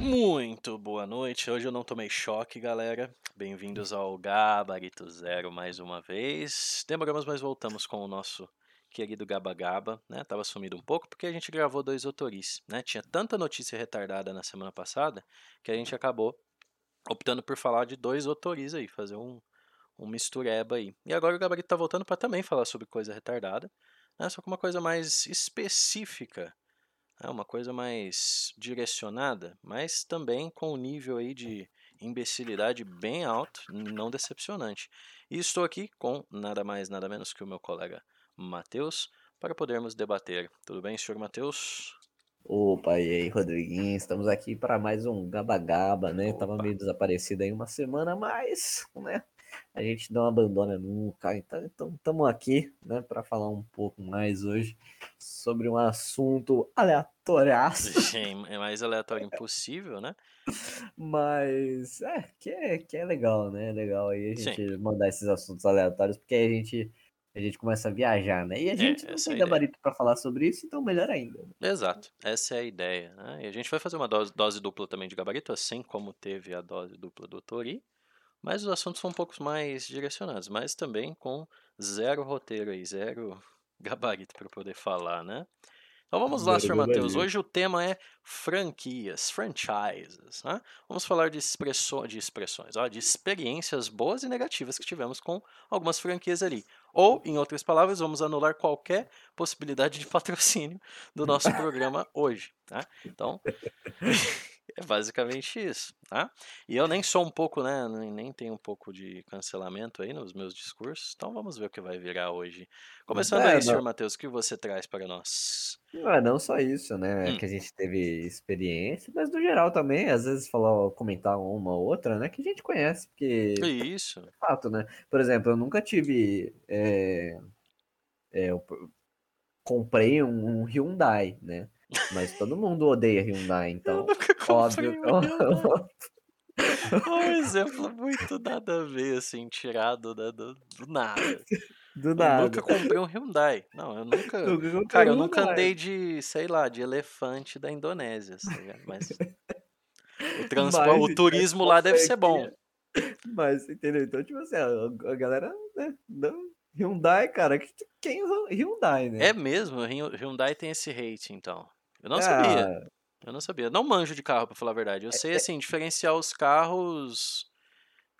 Muito boa noite. Hoje eu não tomei choque, galera. Bem-vindos ao Gabarito Zero mais uma vez. Demoramos, mas voltamos com o nosso querido Gaba Gaba, né? Tava sumido um pouco porque a gente gravou dois autoris, né? Tinha tanta notícia retardada na semana passada que a gente acabou optando por falar de dois autoris aí, fazer um, um mistureba aí. E agora o Gabarito tá voltando para também falar sobre coisa retardada, né? Só com uma coisa mais específica é uma coisa mais direcionada, mas também com um nível aí de imbecilidade bem alto, não decepcionante. E estou aqui com nada mais, nada menos que o meu colega Matheus, para podermos debater. Tudo bem, senhor Matheus? Opa, e aí, Rodriguinho? Estamos aqui para mais um Gaba Gaba, né? Opa. Tava meio desaparecido aí uma semana, mas, né? A gente não abandona nunca. Então, então estamos aqui, né, para falar um pouco mais hoje sobre um assunto aleatóriaço, Sim, é mais aleatório impossível, né? mas é que, é que é legal, né? É legal aí a Sim. gente mandar esses assuntos aleatórios, porque aí a gente, a gente começa a viajar, né? E a gente não essa é a tem ideia. gabarito para falar sobre isso, então melhor ainda. né? Exato, essa é a ideia. Né? E a gente vai fazer uma dose, dose dupla também de gabarito, assim como teve a dose dupla do Tori, mas os assuntos são um pouco mais direcionados, mas também com zero roteiro aí, zero gabarito para poder falar, né? Então vamos lá, senhor Matheus. Hoje o tema é franquias, franchises. Né? Vamos falar de, expresso, de expressões, ó, de experiências boas e negativas que tivemos com algumas franquias ali. Ou, em outras palavras, vamos anular qualquer possibilidade de patrocínio do nosso programa hoje. Tá? Então, é basicamente isso. Tá? E eu nem sou um pouco, né? Nem tenho um pouco de cancelamento aí nos meus discursos. Então vamos ver o que vai virar hoje. Começando É, aí, senhor não- Matheus, o que você traz para nós? Não é não só isso, né? Hum. Que a gente teve experiência, mas no geral também, às vezes falar, comentar uma ou outra, né? Que a gente conhece, porque Isso. é fato, né? Por exemplo, eu nunca tive. é, é, eu comprei um, Hyundai, né? Mas todo mundo odeia Hyundai, Eu então, nunca comprei óbvio. um. Um exemplo muito nada a ver, assim, tirado da- do, do nada. Do Eu nada. nunca comprei um Hyundai. Não, eu nunca. Nunca Cara, eu um nunca Hyundai. andei de, sei lá, de elefante da Indonésia, ligado? Mas o, Mas, o então, turismo lá deve ser bom. Mas, entendeu? Então, tipo assim, a, galera, né? Não, Hyundai, cara, que- quem usa Hyundai, né? É mesmo, Hyundai tem esse hate, então. Eu não sabia. Eu não sabia. Não manjo de carro, pra falar a verdade. Eu sei, assim, diferenciar os carros.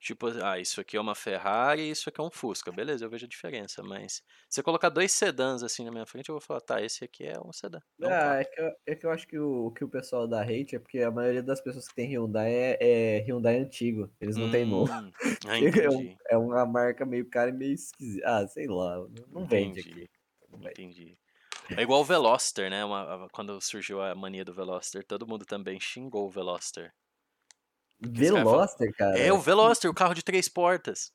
Tipo, ah, isso aqui é uma Ferrari, isso aqui é um Fusca. Beleza, eu vejo a diferença. Mas se você colocar dois sedãs assim na minha frente, eu vou falar, tá, esse aqui é um sedã. É um Ah, é que, eu, é que eu acho que o, que o pessoal dá hate é porque a maioria das pessoas que tem Hyundai é, é Hyundai antigo. Eles não têm novo. Hum, ah, É, um- é uma marca meio cara e meio esquisita. Ah, sei lá. Não vende Entendi. aqui. Não vende. Entendi. É igual o Veloster, né? Uma- quando surgiu a mania do Veloster, todo mundo também xingou o Veloster. Veloster, cara. É o Veloster, o carro de três portas.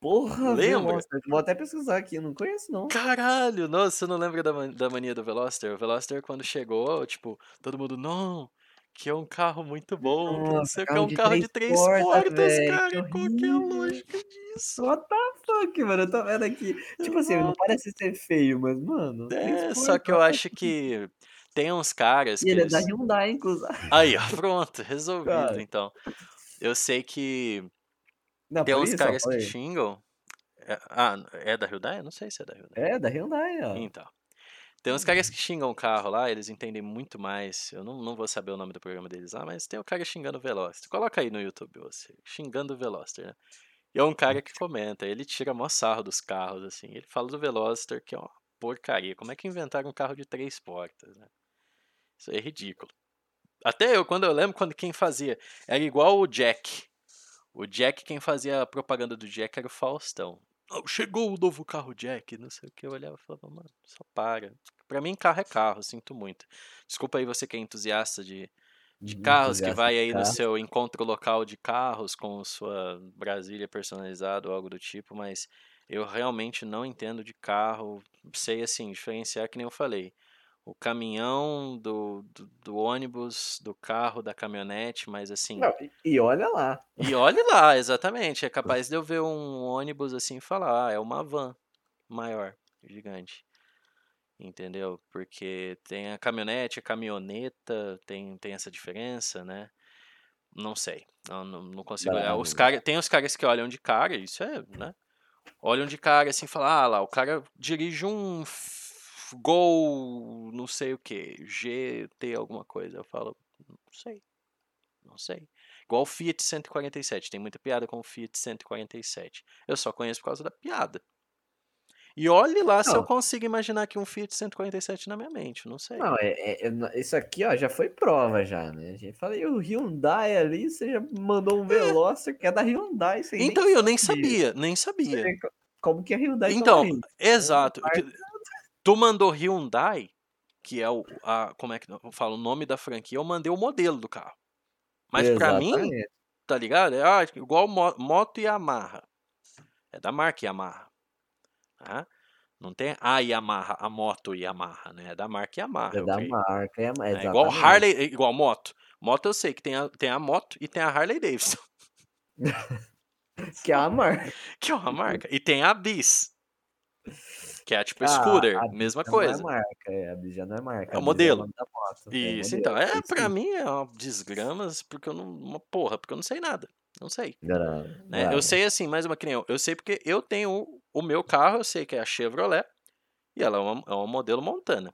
Porra, Lembra? Veloster. Vou até pesquisar aqui, eu não conheço não. Caralho, nossa, você não lembra da, da mania do Veloster? O Veloster, quando chegou, tipo, todo mundo, não, que é um carro muito bom, que não Nossa, sei o que, é um de carro de três três portas, portas, velho, cara, qual que é a lógica disso? What the fuck, mano? Eu tô vendo aqui. Tipo assim, não parece ser feio, mas, mano. três É, só que eu acho que tem uns caras E que ele é eles... da Hyundai, inclusive. Aí, ó, pronto, resolvido, Cara. então. Eu sei que Não, tem uns isso, caras que xingam... É- ah, é da Hyundai? Eu não sei se é da Hyundai. É, da Hyundai, ó. Então. Tem uns caras que xingam o carro lá, eles entendem muito mais. Eu não, não vou saber o nome do programa deles lá, mas tem o cara xingando o Veloster. Coloca aí no YouTube você, xingando o Veloster, né? E é um cara que comenta, ele tira mó sarro dos carros, assim. Ele fala do Veloster que é uma porcaria. Como é que inventaram um carro de três portas, né? Isso é ridículo. Até eu, quando eu lembro quando quem fazia, era igual o Jack. O Jack, quem fazia a propaganda do Jack era o Faustão. "Oh, chegou o novo carro Jack, não sei o que. Eu olhava e falava, mano, só para. Pra mim, carro é carro, sinto muito. Desculpa aí você que é entusiasta de, de carros, que Entusiasta vai de aí no seu encontro local de carros com sua Brasília personalizada ou algo do tipo, mas eu realmente não entendo de carro. Sei, assim, diferenciar que nem eu falei. O caminhão do, do, do ônibus, do carro, da caminhonete, mas assim. Não, e- olha lá. E olhe lá, exatamente. É capaz de eu ver um ônibus assim e falar, ah, é uma van maior, gigante. Entendeu? Porque tem a caminhonete, a caminhoneta, tem, tem essa diferença, né? Não sei. Não, não, consigo olhar. Os cara, tem os caras que olham de cara, isso é, né? Olham de cara assim e falam, ah lá, o cara dirige um Gol, não sei o que, GT alguma coisa. Eu falo, não sei. Não sei. Igual o Fiat 147, tem muita piada com o Fiat 147. Eu só conheço por causa da piada. E olhe lá se eu Não. consigo imaginar aqui um Fiat 147 na minha mente, não sei. Não, é, é- é- isso aqui, ó, já foi prova já, né? A gente fala, e o Hyundai ali, você já mandou um Veloster que é da Hyundai, Então eu nem sabia, nem sabia. Como que a Hyundai Então, isso? exato. Que- Tu mandou Hyundai, que é o a, como é que eu falo, o nome da franquia, eu mandei o modelo do carro. Mas pra mim, tá ligado? É ah, igual mo- moto Yamaha. É da marca Yamaha. Tá? Não tem a Yamaha, a moto Yamaha, né? É da marca Yamaha. É eu da creio. marca, é, É igual. Harley, é igual moto. Moto eu sei que tem a, tem a moto e tem a Harley Davidson, Que é a marca. que é uma marca. E tem a Bis, que é tipo Ah, scooter, a mesma Já coisa. Não é marca, é, a já não é marca. É o modelo. É Isso, modelo, então. É, isso pra mim é uma desgramas, porque eu não. Uma porra, porque eu não sei nada. Não sei. Grave, Né? Eu grave. sei assim, mais uma que nem eu. Eu sei porque eu tenho o, o meu carro, eu sei que é a Chevrolet, e ela é uma, é um modelo Montana.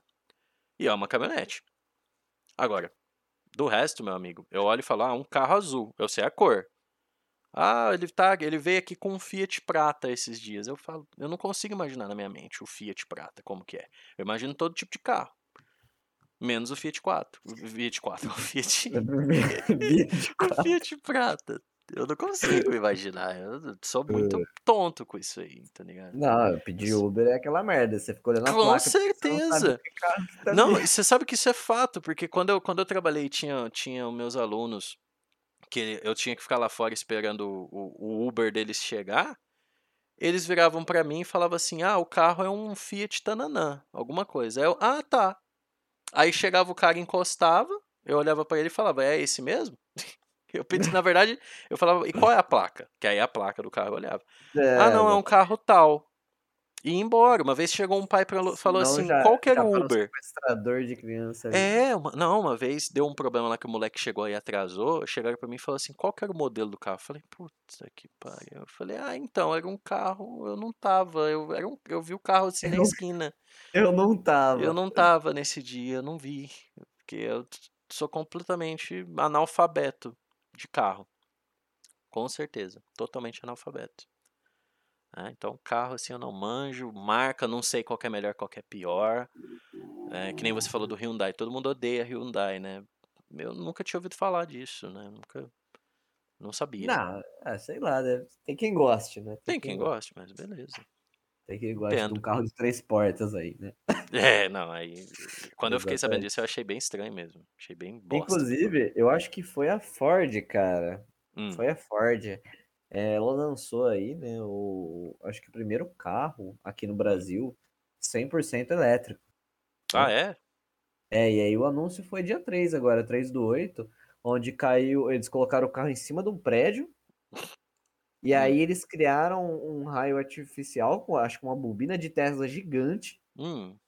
E é uma caminhonete. Agora, do resto, meu amigo, eu olho e falo, ah, um carro azul, eu sei a cor. Ah, ele tá, ele veio aqui com um Fiat Prata esses dias. Eu falo, eu não consigo imaginar na minha mente o Fiat Prata como que é. Eu imagino todo tipo de carro. Menos o Fiat 4. O Fiat 4, o Fiat o Fiat Prata. Eu não consigo imaginar. Eu sou muito tonto com isso aí, tá ligado? Não, eu pedi Uber é aquela merda. Você fica olhando a Com placa. porque você não certeza. tá Não, você sabe que isso é fato, porque quando eu, quando eu trabalhei, tinha, tinha os meus alunos que eu tinha que ficar lá fora esperando o, o- Uber deles chegar. Eles viravam pra mim e falavam assim: Ah, o carro é um Fiat Tananã, alguma coisa. Aí eu, ah, tá. Aí chegava o cara e encostava, eu olhava pra ele e falava: É esse mesmo? Eu pedi, na verdade, eu falava: E qual é a placa? Que aí a placa do carro eu olhava. Ah, não, é um carro tal. E ia embora. Uma vez chegou um pai pra, falou assim: já- Qual que era já o para um Uber? sequestrador de criança. É, uma- não, uma vez deu um problema lá que o moleque chegou e atrasou. Chegaram pra mim e falaram assim: qual que era o modelo do carro? Eu falei, puta que pariu. Eu falei, ah, então, era um carro, eu não tava. Eu, era um, eu vi o carro assim na Eu- esquina. Eu não tava. Eu não tava nesse dia, eu não vi. Porque eu sou completamente analfabeto de carro. Com certeza, totalmente analfabeto. Né? então, carro assim eu não manjo, marca, não sei qual é melhor, qual que é pior. É, que nem você falou do Hyundai, todo mundo odeia Hyundai, né? Eu nunca tinha ouvido falar disso, né? Nunca. Não sabia. Não, ah, sei lá, deve- tem quem goste, né? Tem quem goste, mas beleza. Tem quem goste de Entendo. um carro de três portas aí, né? É, não, aí. Quando eu fiquei sabendo disso, eu achei bem estranho mesmo. Achei bem bosta. Inclusive, eu acho que foi a Ford, cara. Hum, Foi a Ford. É, ela lançou aí, né, o, acho que o primeiro carro aqui no Brasil 100% elétrico. Ah, é? É, e aí o anúncio foi dia 3 agora, 3 do 8, onde caiu, eles colocaram o carro em cima de um prédio, e Hum. aí eles criaram um raio artificial, com acho que uma bobina de Tesla gigante, Hum.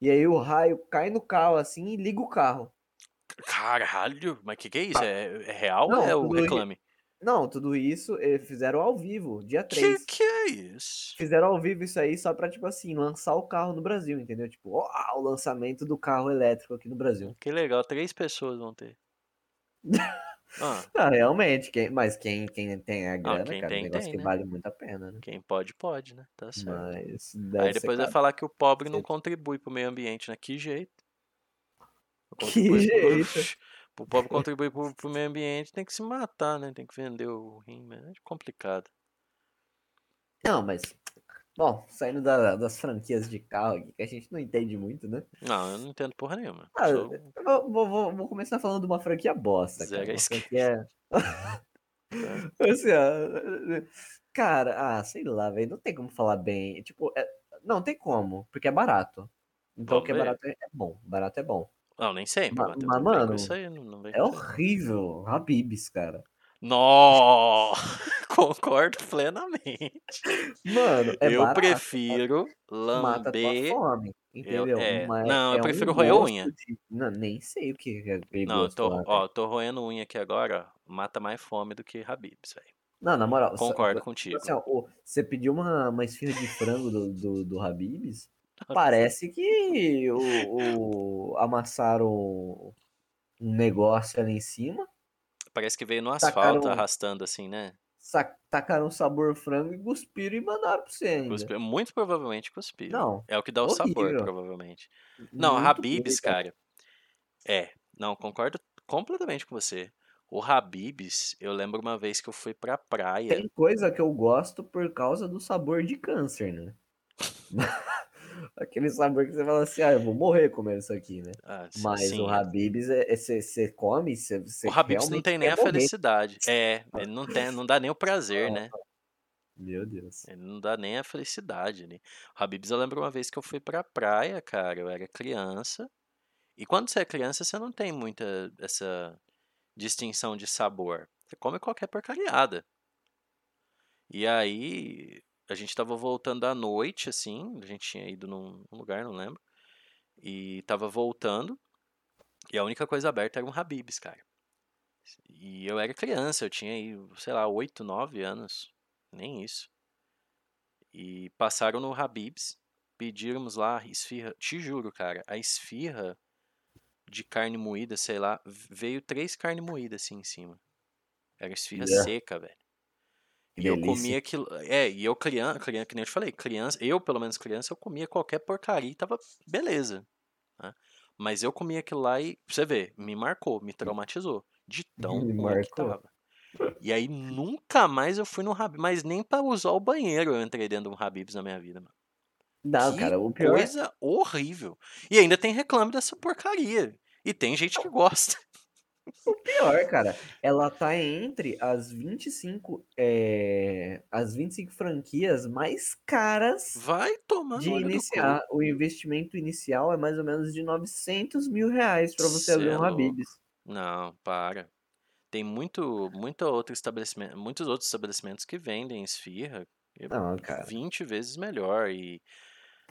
e aí o raio cai no carro assim e liga o carro. Caralho, mas que que é isso? É, é real Não, ou é o reclame? Não, tudo isso eles fizeram ao vivo, dia Que 3. que é isso? Fizeram ao vivo isso aí só pra, tipo assim, lançar o carro no Brasil, entendeu? Tipo, ó, o lançamento do carro elétrico aqui no Brasil. Que legal, três pessoas vão ter. Ah, Não, realmente, quem, mas quem, quem tem a grana, quem cara, é um tem, negócio tem, que né? vale muito a pena, né? quem pode, pode, né? Tá certo. Mas Aí depois vai falar que o pobre não contribui pro meio ambiente, né? Que jeito. Que Contribui pro- jeito. O pobre contribuir pro, pro meio ambiente tem que se matar, né? Tem que vender o rim, mas é complicado. Não, mas, bom, saindo da- das franquias de carro aqui, que a gente não entende muito, né? Não, eu não entendo porra nenhuma. Ah, Sou- vou, vou- vou- começar falando de uma franquia bosta, Zero cara. Uma franquia... assim, ó, cara, ah, sei lá, velho, não tem como falar bem. Tipo, é- não tem como, porque é barato. Então, o que é barato é, é bom. Barato é bom. Não, nem Matheus. mas, não com mano, isso aí, não, não É horrível. Habibs, cara. Nó! Concordo plenamente. Mano, é eu barato. prefiro lamber. fome. Entendeu? é, Mas não, eu é um prefiro roer a gosto unha. de- Não, nem sei o que é aquele Não, eu tô, lá, ó, eu tô roendo unha aqui agora. mata mais fome do que Habibs, velho. Não, na moral. só- Concordo tipo contigo. assim, ó, você pediu uma, uma esfirra de frango do, do, do Habib's? Parece que o, o- amassaram um negócio ali em cima, Parece que veio no Tacaram- asfalto arrastando assim, né? sa- tacaram sabor frango e cuspiram e mandaram pra você ainda. Muito provavelmente cuspiram. Não, É o que dá o sabor, provavelmente. Não, muito Habibs, cara. É, não, concordo completamente com você. O Habibs, eu lembro uma vez que eu fui pra praia. Tem coisa que eu gosto por causa do sabor de câncer, né? Aquele sabor que você fala assim, ah, eu vou morrer comendo isso aqui, né? Ah, s- Mas sim, o Habib's, você come, você o Habibs não tem nem quer a morrer. felicidade. É, ele não tem, não dá nem o prazer, né? Meu Deus. Ele não dá nem a felicidade ali. O Habibs, eu lembro uma vez que eu fui pra praia, cara. Eu era criança. E quando você é criança, você não tem muita essa distinção de sabor. Você come qualquer porcariada. E aí, a gente tava voltando à noite, assim. A gente tinha ido num num lugar, não lembro. E tava voltando. E a única coisa aberta era um Habibs, cara. E eu era criança, eu tinha aí, sei lá, 8, 9 anos. Nem isso. E passaram no Habib's, pedimos lá esfirra. Te juro, cara, a esfirra de carne moída, sei lá, veio três carnes moídas assim em cima. Era esfirra Yeah. seca, velho. Que E eu comia aquilo. É, e eu criança, criança, que nem eu te falei, criança, eu pelo menos criança, eu comia qualquer porcaria e tava beleza. né? Mas eu comia aquilo lá e, pra você ver, me marcou, me traumatizou. De tão Me bom que tava. E aí nunca mais eu fui no Habib's, mas nem pra usar o banheiro eu entrei dentro de um Habib's na minha vida, mano. Não, Que cara, o pior coisa horrível. E ainda tem reclame dessa porcaria. E tem gente que gosta. O pior, cara. Ela tá entre as 25, é, as 25 franquias mais caras Vai tomar de iniciar. O investimento inicial é mais ou menos de 900 mil reais pra você Cê abrir é um. Habib's. Não, para. Tem muito, muito outro estabelecimento, muitos outros estabelecimentos que vendem esfirra Não, cara. 20 vezes melhor e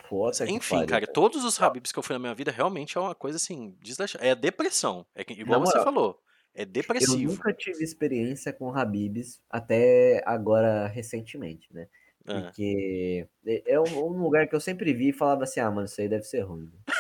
Puta enfim, pariu, cara, todos os Habib's que eu fui na minha vida realmente é uma coisa assim, desleixada. É depressão. É que, igual Na você falou, é Eu depressivo. nunca tive experiência com Habib's até agora recentemente, né? Ah, Porque é um, um lugar que eu sempre vi e falava assim, ah, mano, isso aí deve ser ruim. né?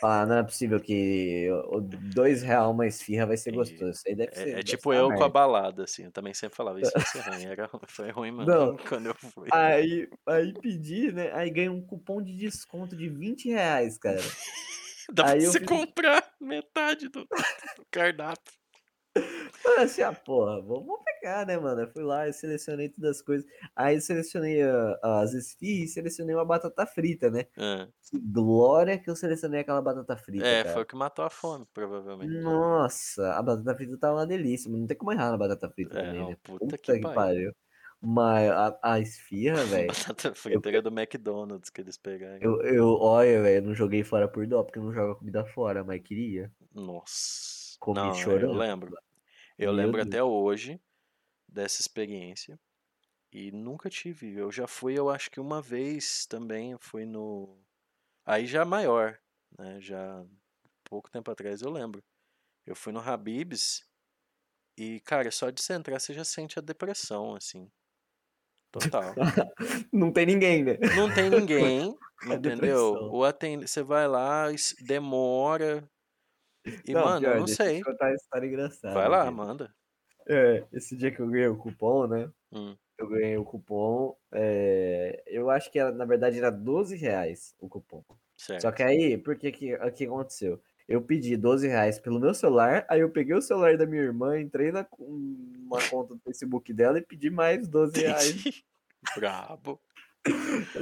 Falar, não é possível que o- dois real uma esfirra vai ser gostoso. Isso aí deve ser, é, é tipo eu uma com a merda. balada, assim. Eu também sempre falava isso ser ruim. Era, foi ruim mesmo Não, quando eu fui. aí, aí pedi, né? Aí ganhei um cupom de desconto de 20 reais, cara. Dá pra Aí eu você fiz. comprar metade do, do cardápio. Falei assim, ah, porra, vou, vou pegar, né, mano? Eu fui lá e selecionei todas as coisas. Aí eu selecionei a- as esfirras e selecionei uma batata frita, né? Ah, Que glória que eu selecionei aquela batata frita, É, foi cara. o que matou a fome, provavelmente. Nossa, a batata frita tava uma delícia, não tem como errar na batata frita É, também, não, né? puta Puta que que pariu. pariu. Mas a, a esfirra, velho, Batata eu, frita era do McDonald's que eles pegaram. eu, eu, olha, velho, não joguei fora por dó, porque não joga comida fora, mas queria. Nossa. Comi Não, eu chorando. lembro. Eu Meu lembro Deus. até hoje dessa experiência. E nunca tive. Eu já fui, eu acho que uma vez também, eu fui no. Aí já maior, né? Já pouco tempo atrás eu lembro. Eu fui no Habib's e, cara, só de você entrar você já sente a depressão, assim. Total. Não tem ninguém, né? Não tem ninguém, entendeu? O atend... Você vai lá, demora. E, Não, mano, eu pior, não deixa eu sei. contar uma história Vai engraçada lá, aqui. manda. É, esse dia que eu ganhei o cupom, né? Hum, Eu ganhei o cupom. é, eu acho que era- na verdade era 12 reais o cupom. Só certo. que aí, por que que, o que aconteceu? Eu pedi 12 reais pelo meu celular, aí eu peguei o celular da minha irmã, entrei na uma conta do Facebook dela e pedi mais 12 reais. Brabo.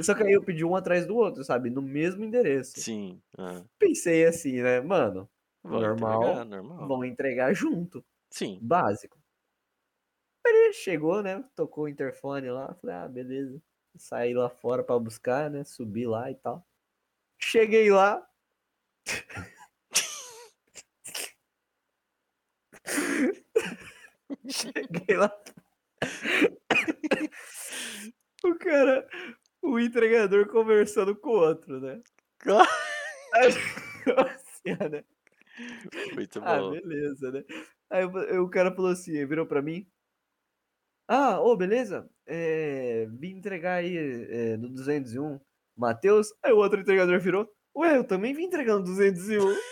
Só que aí eu pedi um atrás do outro, sabe? No mesmo endereço. Sim. ah, Pensei assim, né? Mano, vou normal, entregar, normal. vão entregar junto. Sim. Básico. Ele chegou, né? Tocou o interfone lá. Falei, ah, beleza. Saí lá fora pra buscar, né? Subi lá e tal. Cheguei lá. Cheguei lá. O cara, o entregador conversando com o outro, né? Aí, assim, né? Muito Ah, bom. beleza, né? Aí o aí o cara falou assim, virou pra mim. Ah, ô, beleza? Eh, vim entregar aí, eh, no 201, Matheus. Aí o outro entregador virou: "Ué, eu também vim entregar no 201".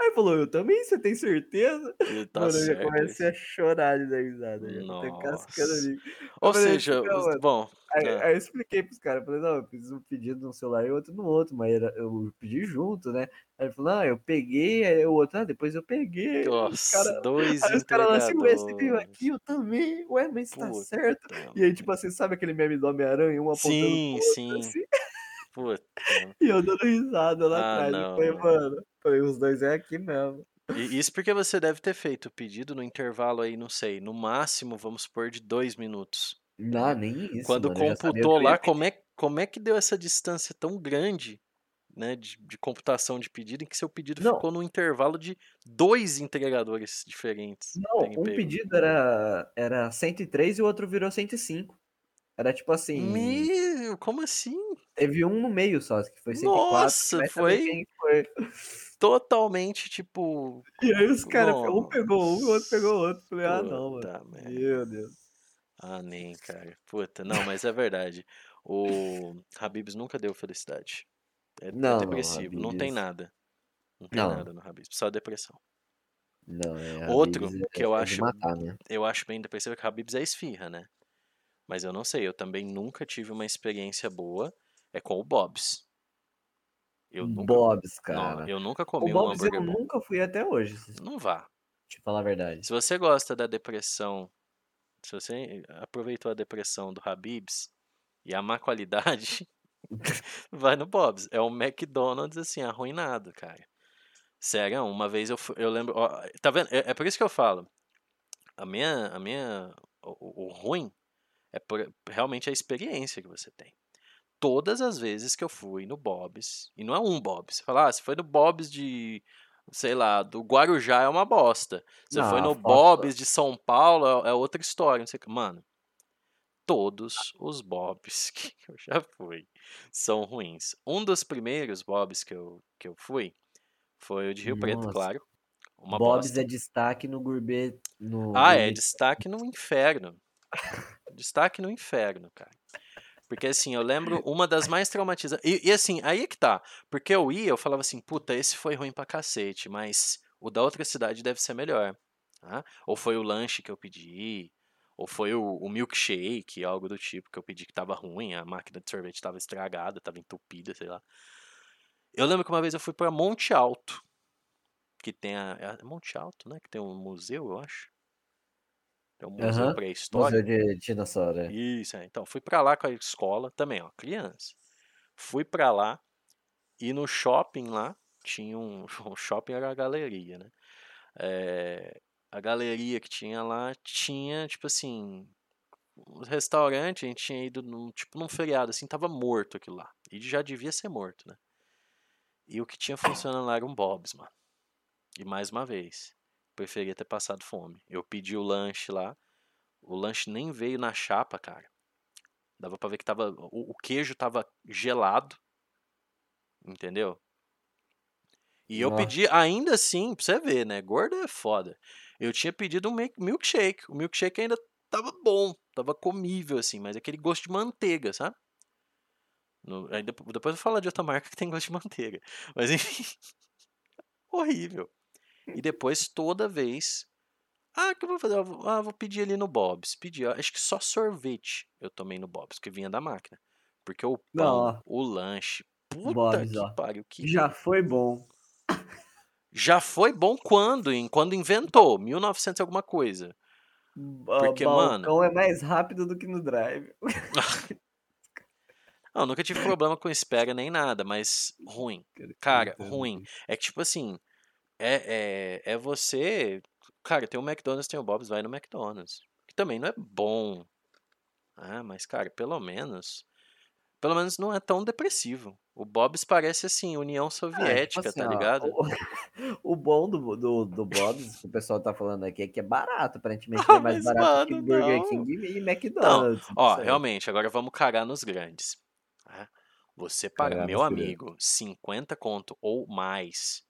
Aí falou: "Eu também, você tem certeza?". E tá Mano, eu certo comecei a chorar de dar risada, até cascando Nossa. ali. Eu Ou falei seja, "Não, os mano". bom, Aí hã. aí eu expliquei para os cara, eu falei: "Não, eu fiz um pedido num celular e outro no outro, mas era eu pedi junto, né". Aí ele falou: "Ah, eu peguei", aí o outro: "Ah, depois eu peguei". Os cara Nossa, 2 aí os cara lá assim: "Ué, você veio aqui? Eu também. Ué, mas tá Puta certo". E aí, tipo assim, sabe aquele meme do Homem-Aranha, um apontando Sim, o outro, sim. assim? Puta. E eu dando risada lá Ah, atrás. Eu não, falei: mano. Falei: "Os 2 é aqui mesmo". E isso porque você deve ter feito o pedido no intervalo aí, não sei, no máximo, vamos supor, de 2 minutos, Não, nem isso, Quando mano, computou lá, como é como é que deu essa distância tão grande, né, de de computação de pedido, em que seu pedido Não. ficou num intervalo de 2 entregadores diferentes Não, um pego? pedido era era 103 e o outro virou 105. Era tipo assim Meu, como assim? teve um no meio só, que foi 104, que Nossa, foi foi. totalmente, tipo E aí os cara um pegou um, o outro pegou o outro. Falei: "Ah, não, mano. Meu Deus". Ah, nem, cara. Puta, não, mas é verdade. O Habib's nunca deu felicidade. É é Não, não, depressivo, não tem Habib's nada. Não tem Não. nada no Habib's, só depressão. Não, é, Outro Habib's que eu é é acho matar, né. eu acho bem depressivo é que Habib's é esfirra, né. Mas eu não sei, eu também nunca tive uma experiência boa, é com o Bob's. Eu nunca Bob's, cara. eu nunca O comi um Bob's eu hambúrguer bom. nunca fui até hoje, Não vá. te falar a verdade. Se você gosta da depressão, se você aproveitou a depressão do Habib's e a má qualidade, vai no Bob's. É um McDonald's, assim, arruinado, cara. Sério, uma vez eu eu lembro ó, tá vendo? É é por isso que eu falo, a minha a minha o o o ruim é por realmente a experiência que você tem. Todas as vezes que eu fui no Bob's, e não é um Bob's, você fala: "Ah, você foi no Bob's de, sei lá, do Guarujá, é uma bosta. Você foi Não, a no Bob's de São Paulo, é é outra história, não sei o quê". Mano, todos os Bob's que eu já fui são ruins. Um dos primeiros Bob's que eu que eu fui, foi o de Rio Preto, Nossa. claro, uma Bob's bosta. é destaque no gourmet no Ah, é destaque no inferno. Destaque no inferno, cara. Porque, assim, eu lembro uma das mais traumatiza e e assim, aí é que tá, porque eu ia, eu falava assim: "Puta, esse foi ruim pra cacete, mas o da outra cidade deve ser melhor", tá. Ou foi o lanche que eu pedi, ou foi o o milkshake, algo do tipo, que eu pedi que estava ruim, a máquina de sorvete estava estragada, estava entupida, sei lá. Eu lembro que uma vez eu fui pra Monte Alto, que tem a é Monte Alto, né, que tem um museu, eu acho? É um museu. Museu pré-histórico. de dinossauro, é. Isso, é. Então, fui pra lá com a escola, também, ó, criança. Fui pra lá, e no shopping lá, tinha um o shopping era a galeria, né. Eh, a galeria que tinha lá, tinha, tipo assim, um restaurante, a gente tinha ido num tipo num feriado, assim, estava morto aquilo lá, e já devia ser morto, né. E o que tinha funcionando lá era um Bob's, mano. E mais uma vez, preferia ter passado fome. Eu pedi o lanche lá, o lanche nem veio na chapa, cara. Dava pra ver que estava o o queijo estava gelado. Entendeu? E eu Nó. pedi ainda assim, pra você ver, né, gordo é foda. Eu tinha pedido um milk milkshake, o milkshake ainda estava bom, estava comível, assim, mas aquele gosto de manteiga, sabe? No depois eu vou falar de outra marca que tem gosto de manteiga, mas enfim, horrível. E depois toda vez: "Ah, que eu vou fazer? Ah, vou pedir ali no Bob's", pedi, acho que só sorvete eu tomei no Bob's, que vinha da máquina, porque o Não, pão, ó. o lanche, puta Bob's, que ó. pariu, que Já foi bom. Já foi bom quando? Em quando inventou, 1900 e alguma coisa. Porque, mano balcão é mais rápido do que no drive. Não, nunca tive problema com espera nem nada, mas ruim. Cara, ruim. É que tipo assim, é é é você cara, tem o McDonald's, tem o Bob's, vai no McDonald's, que também não é bom. Ah, mas cara, pelo menos pelo menos não é tão depressivo. O Bob's parece, assim, União Ah, tipo Soviética, assim, tá ó, ligado? o o bom do do do Bob's, que o pessoal tá falando aqui, é que é barato, aparentemente é Ah, mais mas barato que mano, Burger não. King e McDonald's, não ó, realmente, agora vamos cagar nos grandes, né. Você paga, meu amigo, 50 conto ou mais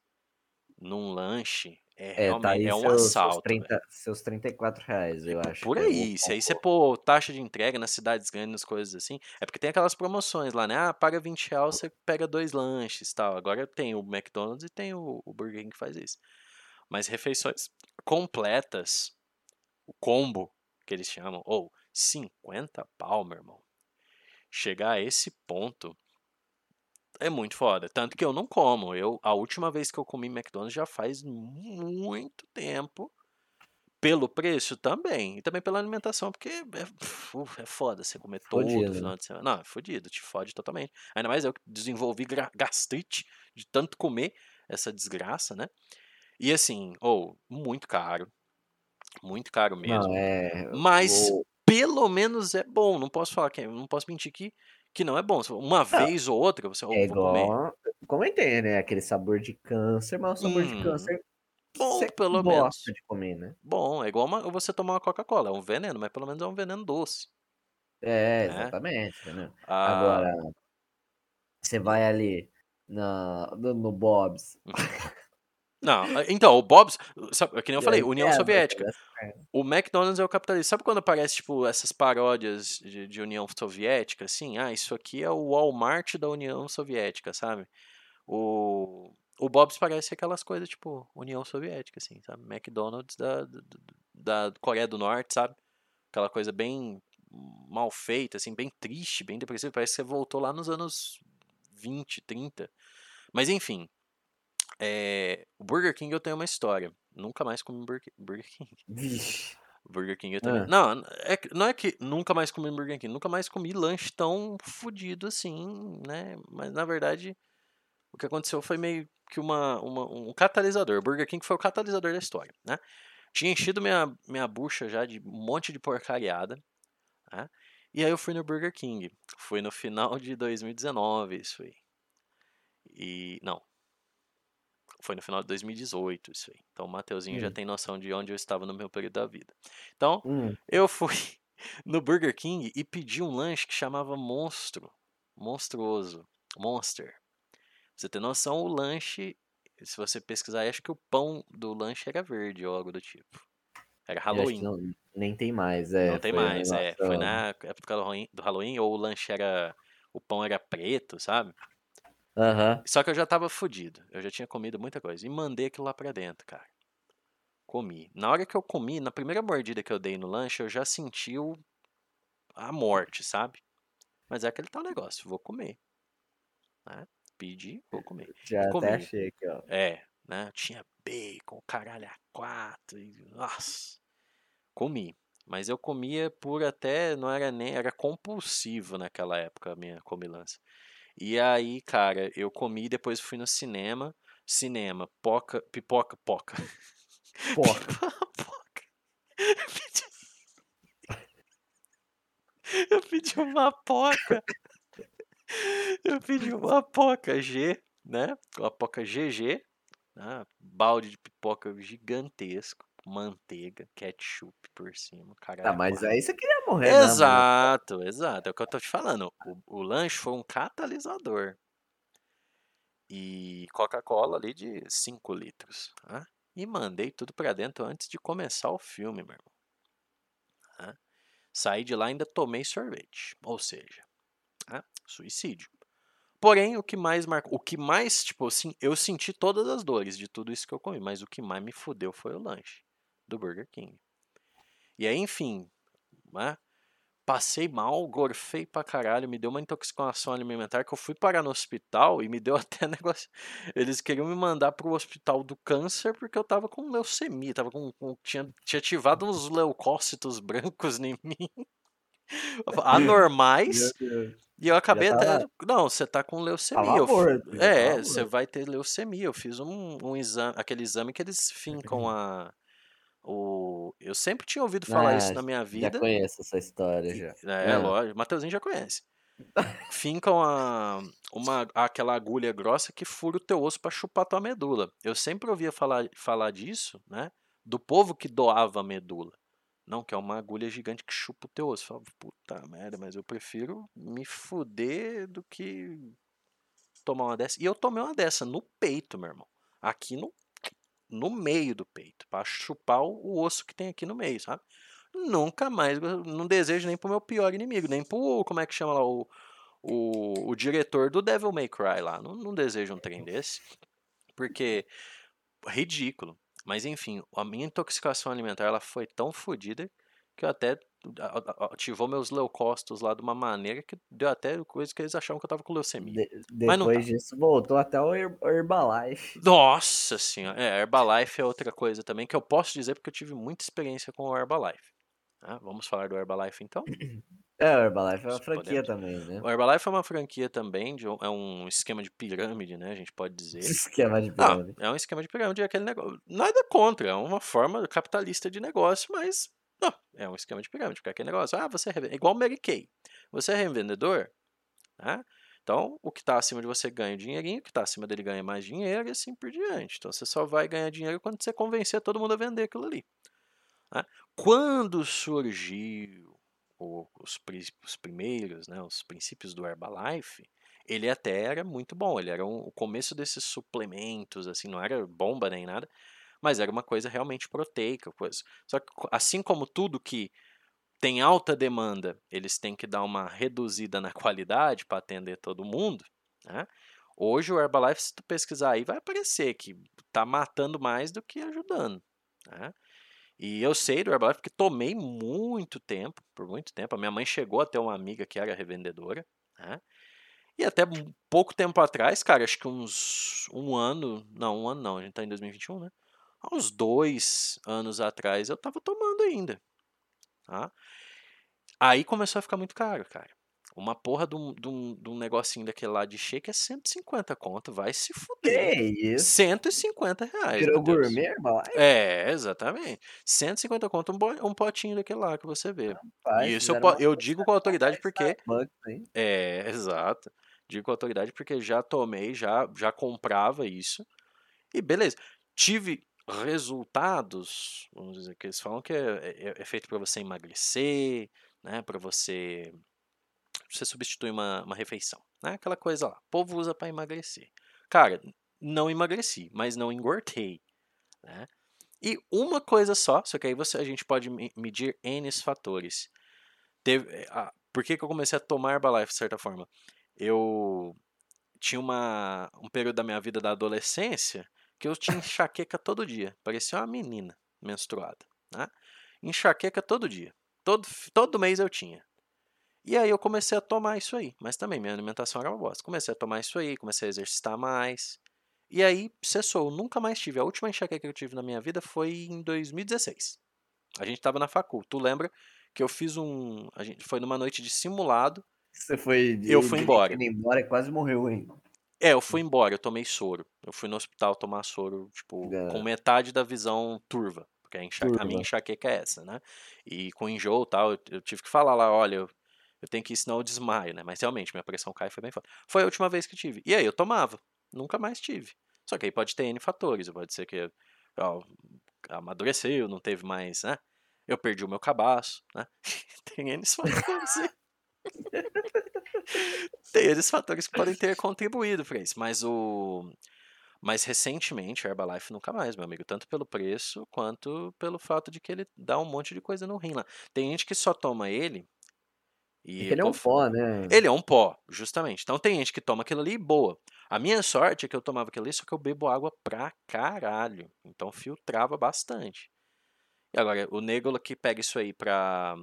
num lanche é É, tá realmente aí é um seus, seus, assalto, velho. 30, seus 34 reais, eu acho Por é aí, se aí você pôr taxa de entrega nas cidades grandes, coisas assim, é porque tem aquelas promoções lá, né? Ah, paga 20 reais, você pega dois lanches tal. Agora tem o McDonald's e tem o, o Burger King que faz isso. Mas refeições completas, o combo que eles chamam, ou 50 pau, meu irmão. Chegar a esse ponto é muito foda. Tanto que eu não como. Eu, a última vez que eu comi McDonald's já faz muito tempo. Pelo preço também. E também pela alimentação, porque é, uf, é foda você comer todo Fodido, final né? de semana. Não, é fodido, te fode totalmente. Ainda mais eu que desenvolvi gastrite de tanto comer essa desgraça, né? E assim, ou muito caro. Muito caro Não, mesmo. é. Mas O, pelo menos é bom. Não posso falar que não posso mentir que, que não é bom. Uma não, vez ou outra, você, é igual. Comentei, né? Aquele sabor de câncer, mas o sabor de Hum, câncer que bom, pelo gosta menos. de comer, né? Bom, é igual uma- você tomar uma Coca-Cola. É um veneno, mas pelo menos é um veneno doce, É, né? exatamente, entendeu? Ah, Agora, você vai ali na, no, no Bob's. não, então, o Bob's, sabe, é que nem eu falei, União quebra, Soviética. pernas. O McDonald's é o capitalismo. Sabe quando aparece, tipo, essas paródias de, de União Soviética, assim? Ah, isso aqui é o Walmart da União Soviética, sabe? O, o Bob's parece aquelas coisas, tipo, União Soviética, assim, sabe? McDonald's da, da, da Coreia do Norte, sabe? Aquela coisa bem mal feita, assim, bem triste, bem depressiva. Parece que você voltou lá nos anos 20, 30. Mas enfim, é, o Burger King eu tenho uma história. Nunca mais comi Burger, Burger King. Vixe. Burger King eu também. Ah, Não, é, que- não é que nunca mais comi Burger King, nunca mais comi lanche tão fodido assim, né? Mas na verdade, o que aconteceu foi meio que uma, uma- um catalisador. O Burger King foi o catalisador da história, né? Tinha enchido minha, minha bucha já de um monte de porcariada, né? E aí eu fui no Burger King. Foi no final de 2019, isso aí. E. Não, foi no final de 2018, isso aí. Então o Mateuzinho já hum, tem noção de onde eu estava no meu período da vida. Então, hum. eu fui no Burger King e pedi um lanche que chamava Monstro. Monstruoso. Monster. Pra você ter noção, o lanche, se você pesquisar, acho que o pão do lanche era verde ou algo do tipo. Era Halloween. não, nem tem mais. Não É, tem foi um mais, é. Foi na época do Halloween, do Halloween ou o lanche era. O pão era preto, sabe? Aham. Só que eu já tava fudido. Eu já tinha comido muita coisa. E mandei aquilo lá pra dentro, cara. Comi. Na hora que eu comi, na primeira mordida que eu dei no lanche, eu já senti o... a morte, sabe? Mas é aquele tal negócio, vou comer. Né? Pedi, vou comer. Já até comi. achei aqui, ó. É, né? Tinha bacon, caralho, a quatro. E... Nossa, comi. Mas eu comia por até, não era nem, era compulsivo naquela época a minha comilança. E aí, cara, eu comi, depois fui no cinema. Cinema, poca, pipoca, poca. Porca. Pipoca. Eu pedi uma poca. Eu pedi uma poca G, né? Uma poca GG. Né? Balde de pipoca gigantesco. Manteiga, ketchup por cima. Tá, Caralho, a mas quatro. aí você queria morrer né? Exato, exato. É o que eu tô te falando. O, o lanche foi um catalisador. E Coca-Cola ali de 5 litros. tá? E mandei tudo pra dentro antes de começar o filme, meu irmão. tá? Saí de lá e ainda tomei sorvete. Ou seja, tá? suicídio. Porém, o que mais marcou, o que mais, tipo assim, eu senti todas as dores de tudo isso que eu comi, mas o que mais me fudeu foi o lanche do Burger King. E aí, enfim, né? Passei mal, gorfei pra caralho, me deu uma intoxicação alimentar que eu fui parar no hospital e me deu até negócio. Eles queriam me mandar pro hospital do câncer porque eu tava com leucemia, tava com, com- tinha, tinha ativado uns leucócitos brancos em mim, anormais, e eu acabei Já até. Não, você tá com leucemia. Eu morto, É, você vai ter leucemia. Eu fiz um, um exame, aquele exame que eles fincam a. O... Eu sempre tinha ouvido falar isso Ah, na minha já vida. conheço essa história já. É, Ah, lógico, Mateuzinho já conhece. Fincam a, uma, aquela agulha grossa que fura o teu osso pra chupar tua medula. Eu sempre ouvia falar, falar disso, né? Do povo que doava medula, Não, que é uma agulha gigante que chupa o teu osso. Eu falava, puta merda, mas eu prefiro me fuder do que tomar uma dessa. E eu tomei uma dessa no peito, meu irmão. Aqui no, no meio do peito, para chupar o, osso que tem aqui no meio, sabe? Nunca mais, não desejo nem pro meu pior inimigo, nem pro, como é que chama lá, o, o, o diretor do Devil May Cry lá. Não, não desejo um trem desse, porque ridículo. Mas enfim, a minha intoxicação alimentar ela foi tão fodida que eu até ativou meus leucócitos lá de uma maneira que deu até coisa que eles achavam que eu tava com leucemia. De, depois tá. disso voltou até o Herbalife. Nossa senhora, é, Herbalife é outra coisa também que eu posso dizer porque eu tive muita experiência com o Herbalife. Ah, vamos falar do Herbalife então? É, o Herbalife é uma franquia também, né? O Herbalife é uma franquia também, de, é um esquema de pirâmide, né? A gente pode dizer. Esquema de pirâmide. Não, é um esquema de pirâmide, é aquele negócio. Nada contra, é uma forma capitalista de negócio, mas não, é um esquema de pirâmide, porque é aquele negócio. Ah, você é igual o Mary Kay. Você é revendedor, né? Então, o que está acima de você ganha dinheirinho, o que está acima dele ganha mais dinheiro e assim por diante. Então, você só vai ganhar dinheiro quando você convencer todo mundo a vender aquilo ali. Né? Quando surgiu os, os, primeiros, né, os princípios do Herbalife, ele até era muito bom. Ele era um, o começo desses suplementos, assim, não era bomba nem nada, mas era uma coisa realmente proteica. Coisa. Só que, assim como tudo que tem alta demanda, eles têm que dar uma reduzida na qualidade para atender todo mundo. Né? Hoje o Herbalife, se tu pesquisar aí, vai aparecer que está matando mais do que ajudando. Né? E eu sei do Herbalife porque tomei muito tempo, por muito tempo. A minha mãe chegou a ter uma amiga que era revendedora, né? E até pouco tempo atrás, cara, acho que uns um ano, não, um ano não, a gente tá em 2021, né? Há uns dois anos atrás eu tava tomando ainda, tá? Aí começou a ficar muito caro, cara. Uma porra de um, de, um, de um negocinho daquele lá de shake é 150 conto, vai se fuder. Que isso? 150 reais. Virou gourmet? É, exatamente. 150 conto um, um potinho daquele lá que você vê. Rapaz, isso eu, eu digo com autoridade porque. É, exato. Digo com autoridade porque já tomei, já, já comprava isso. E beleza. Tive resultados, vamos dizer que eles falam que é, é, é feito para você emagrecer, né, para você você substitui uma, uma refeição. Né? Aquela coisa lá. O povo usa para emagrecer. Cara, não emagreci, mas não engordei. Né? E uma coisa só, só que aí você, a gente pode medir N fatores. Teve, ah, por que, que eu comecei a tomar Herbalife de certa forma? Eu tinha uma, um período da minha vida da adolescência que eu tinha enxaqueca todo dia. Parecia uma menina menstruada. Né? Enxaqueca todo dia. Todo, todo mês eu tinha. E aí eu comecei a tomar isso aí, mas também minha alimentação era uma bosta. Comecei a tomar isso aí, comecei a exercitar mais. E aí cessou, nunca mais tive. A última enxaqueca que eu tive na minha vida foi em 2016. A gente tava na facul. Tu lembra que eu fiz um, a gente foi numa noite de simulado. Você foi de, eu fui embora. embora quase morreu, hein? É, eu fui embora, eu tomei soro. Eu fui no hospital tomar soro, tipo, é. com metade da visão turva. Porque a, enxaqueca, a minha enxaqueca é essa, né? E com enjoo e tal, eu, eu tive que falar lá, olha, eu eu tenho que ir senão eu desmaio, né? Mas realmente, minha pressão cai foi bem forte. Foi a última vez que tive. E aí eu tomava. Nunca mais tive. Só que aí pode ter N fatores. Pode ser que ó, amadureceu, não teve mais, né? Eu perdi o meu cabaço, né? Tem N fatores. Tem esses fatores que podem ter contribuído para isso. Mas o. Mas recentemente, Herbalife nunca mais, meu amigo. Tanto pelo preço, quanto pelo fato de que ele dá um monte de coisa no rim lá. Tem gente que só toma ele e ele é um pó, né? Ele é um pó, justamente. Então tem gente que toma aquilo ali boa. A minha sorte é que eu tomava aquilo ali, só que eu bebo água pra caralho. Então filtrava bastante. E agora, o nego que pega isso aí pra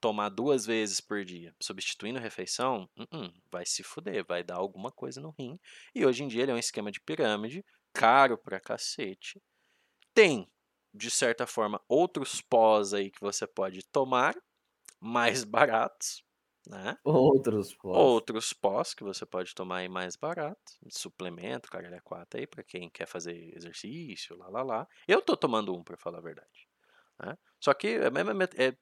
tomar duas vezes por dia, substituindo a refeição, uh -uh, vai se fuder, vai dar alguma coisa no rim. E hoje em dia ele é um esquema de pirâmide, caro pra cacete. Tem, de certa forma, outros pós aí que você pode tomar, mais baratos, né? Outros pós. Outros pós que você pode tomar aí mais barato. Suplemento, caralho, 4 aí, para quem quer fazer exercício, lá, lá, lá. Eu tô tomando um, para falar a verdade. Né? Só que é, é